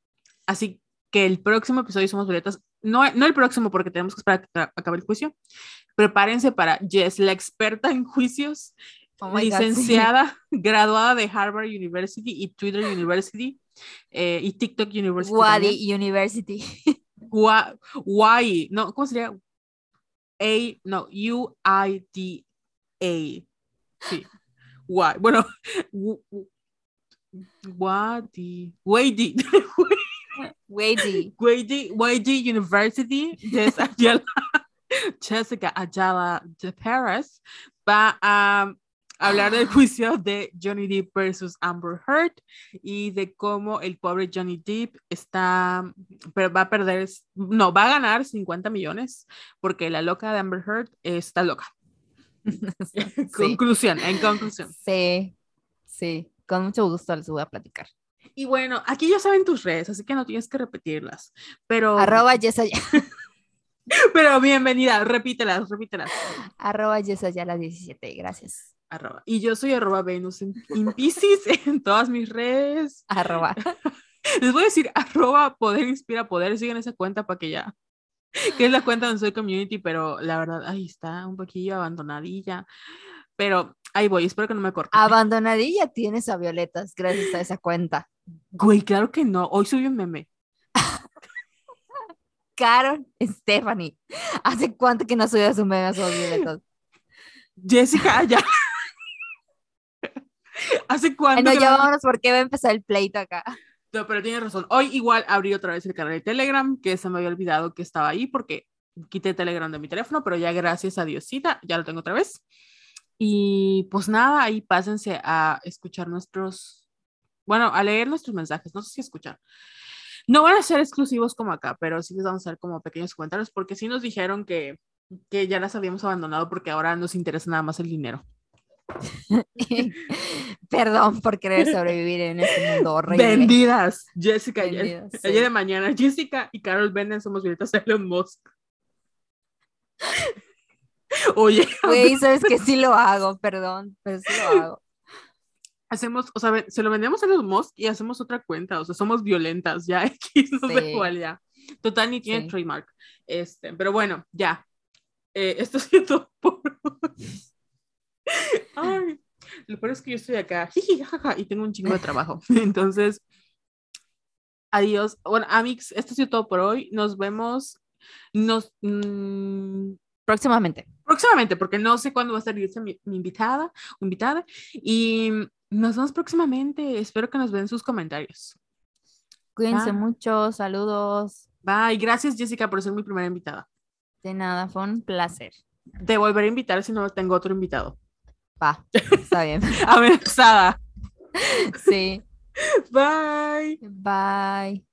así que el próximo episodio Somos Violetas, no, no el próximo porque tenemos que esperar a que acabe el juicio. Prepárense para Jess, la experta en juicios, oh licenciada, graduada de Harvard University y Twitter University eh, y TikTok University. Wadi University. Wadi, no, ¿cómo sería? A, no, U-I-D-A. Sí. Why. Bueno, Wadi. Wadi. Wadi. Wadi. Wadi University. Jessica Ayala de Paris va a hablar del juicio de Johnny Depp versus Amber Heard y de cómo el pobre Johnny Depp está, pero va a perder, no, va a ganar 50 millones porque la loca de Amber Heard está loca. Conclusión, en conclusión. Sí, sí, con mucho gusto les voy a platicar. Y bueno, aquí ya saben tus redes, así que no tienes que repetirlas, pero... Arroba Yesaya. pero bienvenida, repítelas, repítelas. Arroba Yesaya las 17, gracias. Y yo soy arroba Venus en, Pisces en todas mis redes. Arroba. Les voy a decir arroba poder inspira poder. Sigan esa cuenta para que ya. Que es la cuenta donde soy community, pero la verdad, ahí está, un poquillo abandonadilla. Pero ahí voy, espero que no me corte. Abandonadilla tienes a Violetas gracias a esa cuenta. Güey, claro que no. Hoy subí un meme. Carol Stephanie. ¿Hace cuánto que no subías un meme a sus Violetas? Jessica, ya. ¿Hace cuánto? No, ya vámonos porque va a empezar el pleito acá. No, pero tienes razón. Hoy igual abrí otra vez el canal de Telegram, que se me había olvidado que estaba ahí porque quité Telegram de mi teléfono, pero ya gracias a Diosita, ya lo tengo otra vez. Y pues nada, ahí pásense a escuchar nuestros, bueno, a leer nuestros mensajes, no sé si escuchar. No van a ser exclusivos como acá, pero sí les vamos a hacer como pequeños comentarios porque sí nos dijeron que, que ya las habíamos abandonado porque ahora nos interesa nada más el dinero. Perdón por querer sobrevivir en este mundo horrible. Vendidas. Jessica, Vendidas, ayer, de mañana, Jessica y Carol venden Somos Violetas Elon Musk. Oye. Güey, sabes que sí lo hago, perdón, pero sí lo hago. Hacemos, o sea, se lo vendemos a Elon Musk y hacemos otra cuenta, o sea, somos violentas, ya, X, no sé cuál ya. Total, ni tiene trademark. Este, pero bueno, ya. Eh, esto es todo por Ay, lo peor es que yo estoy acá y tengo un chingo de trabajo. Entonces, adiós. Bueno, Amix, esto ha sido todo por hoy. Nos vemos. Nos. Mm, próximamente. Próximamente, porque no sé cuándo va a salir mi, mi invitada o invitada. Y nos vemos próximamente. Espero que nos vean sus comentarios. Cuídense mucho. Saludos. Bye. Gracias, Jessica, por ser mi primera invitada. De nada, fue un placer. Te volveré a invitar si no tengo otro invitado. Va, está bien. Amenazada. Sí. Bye. Bye.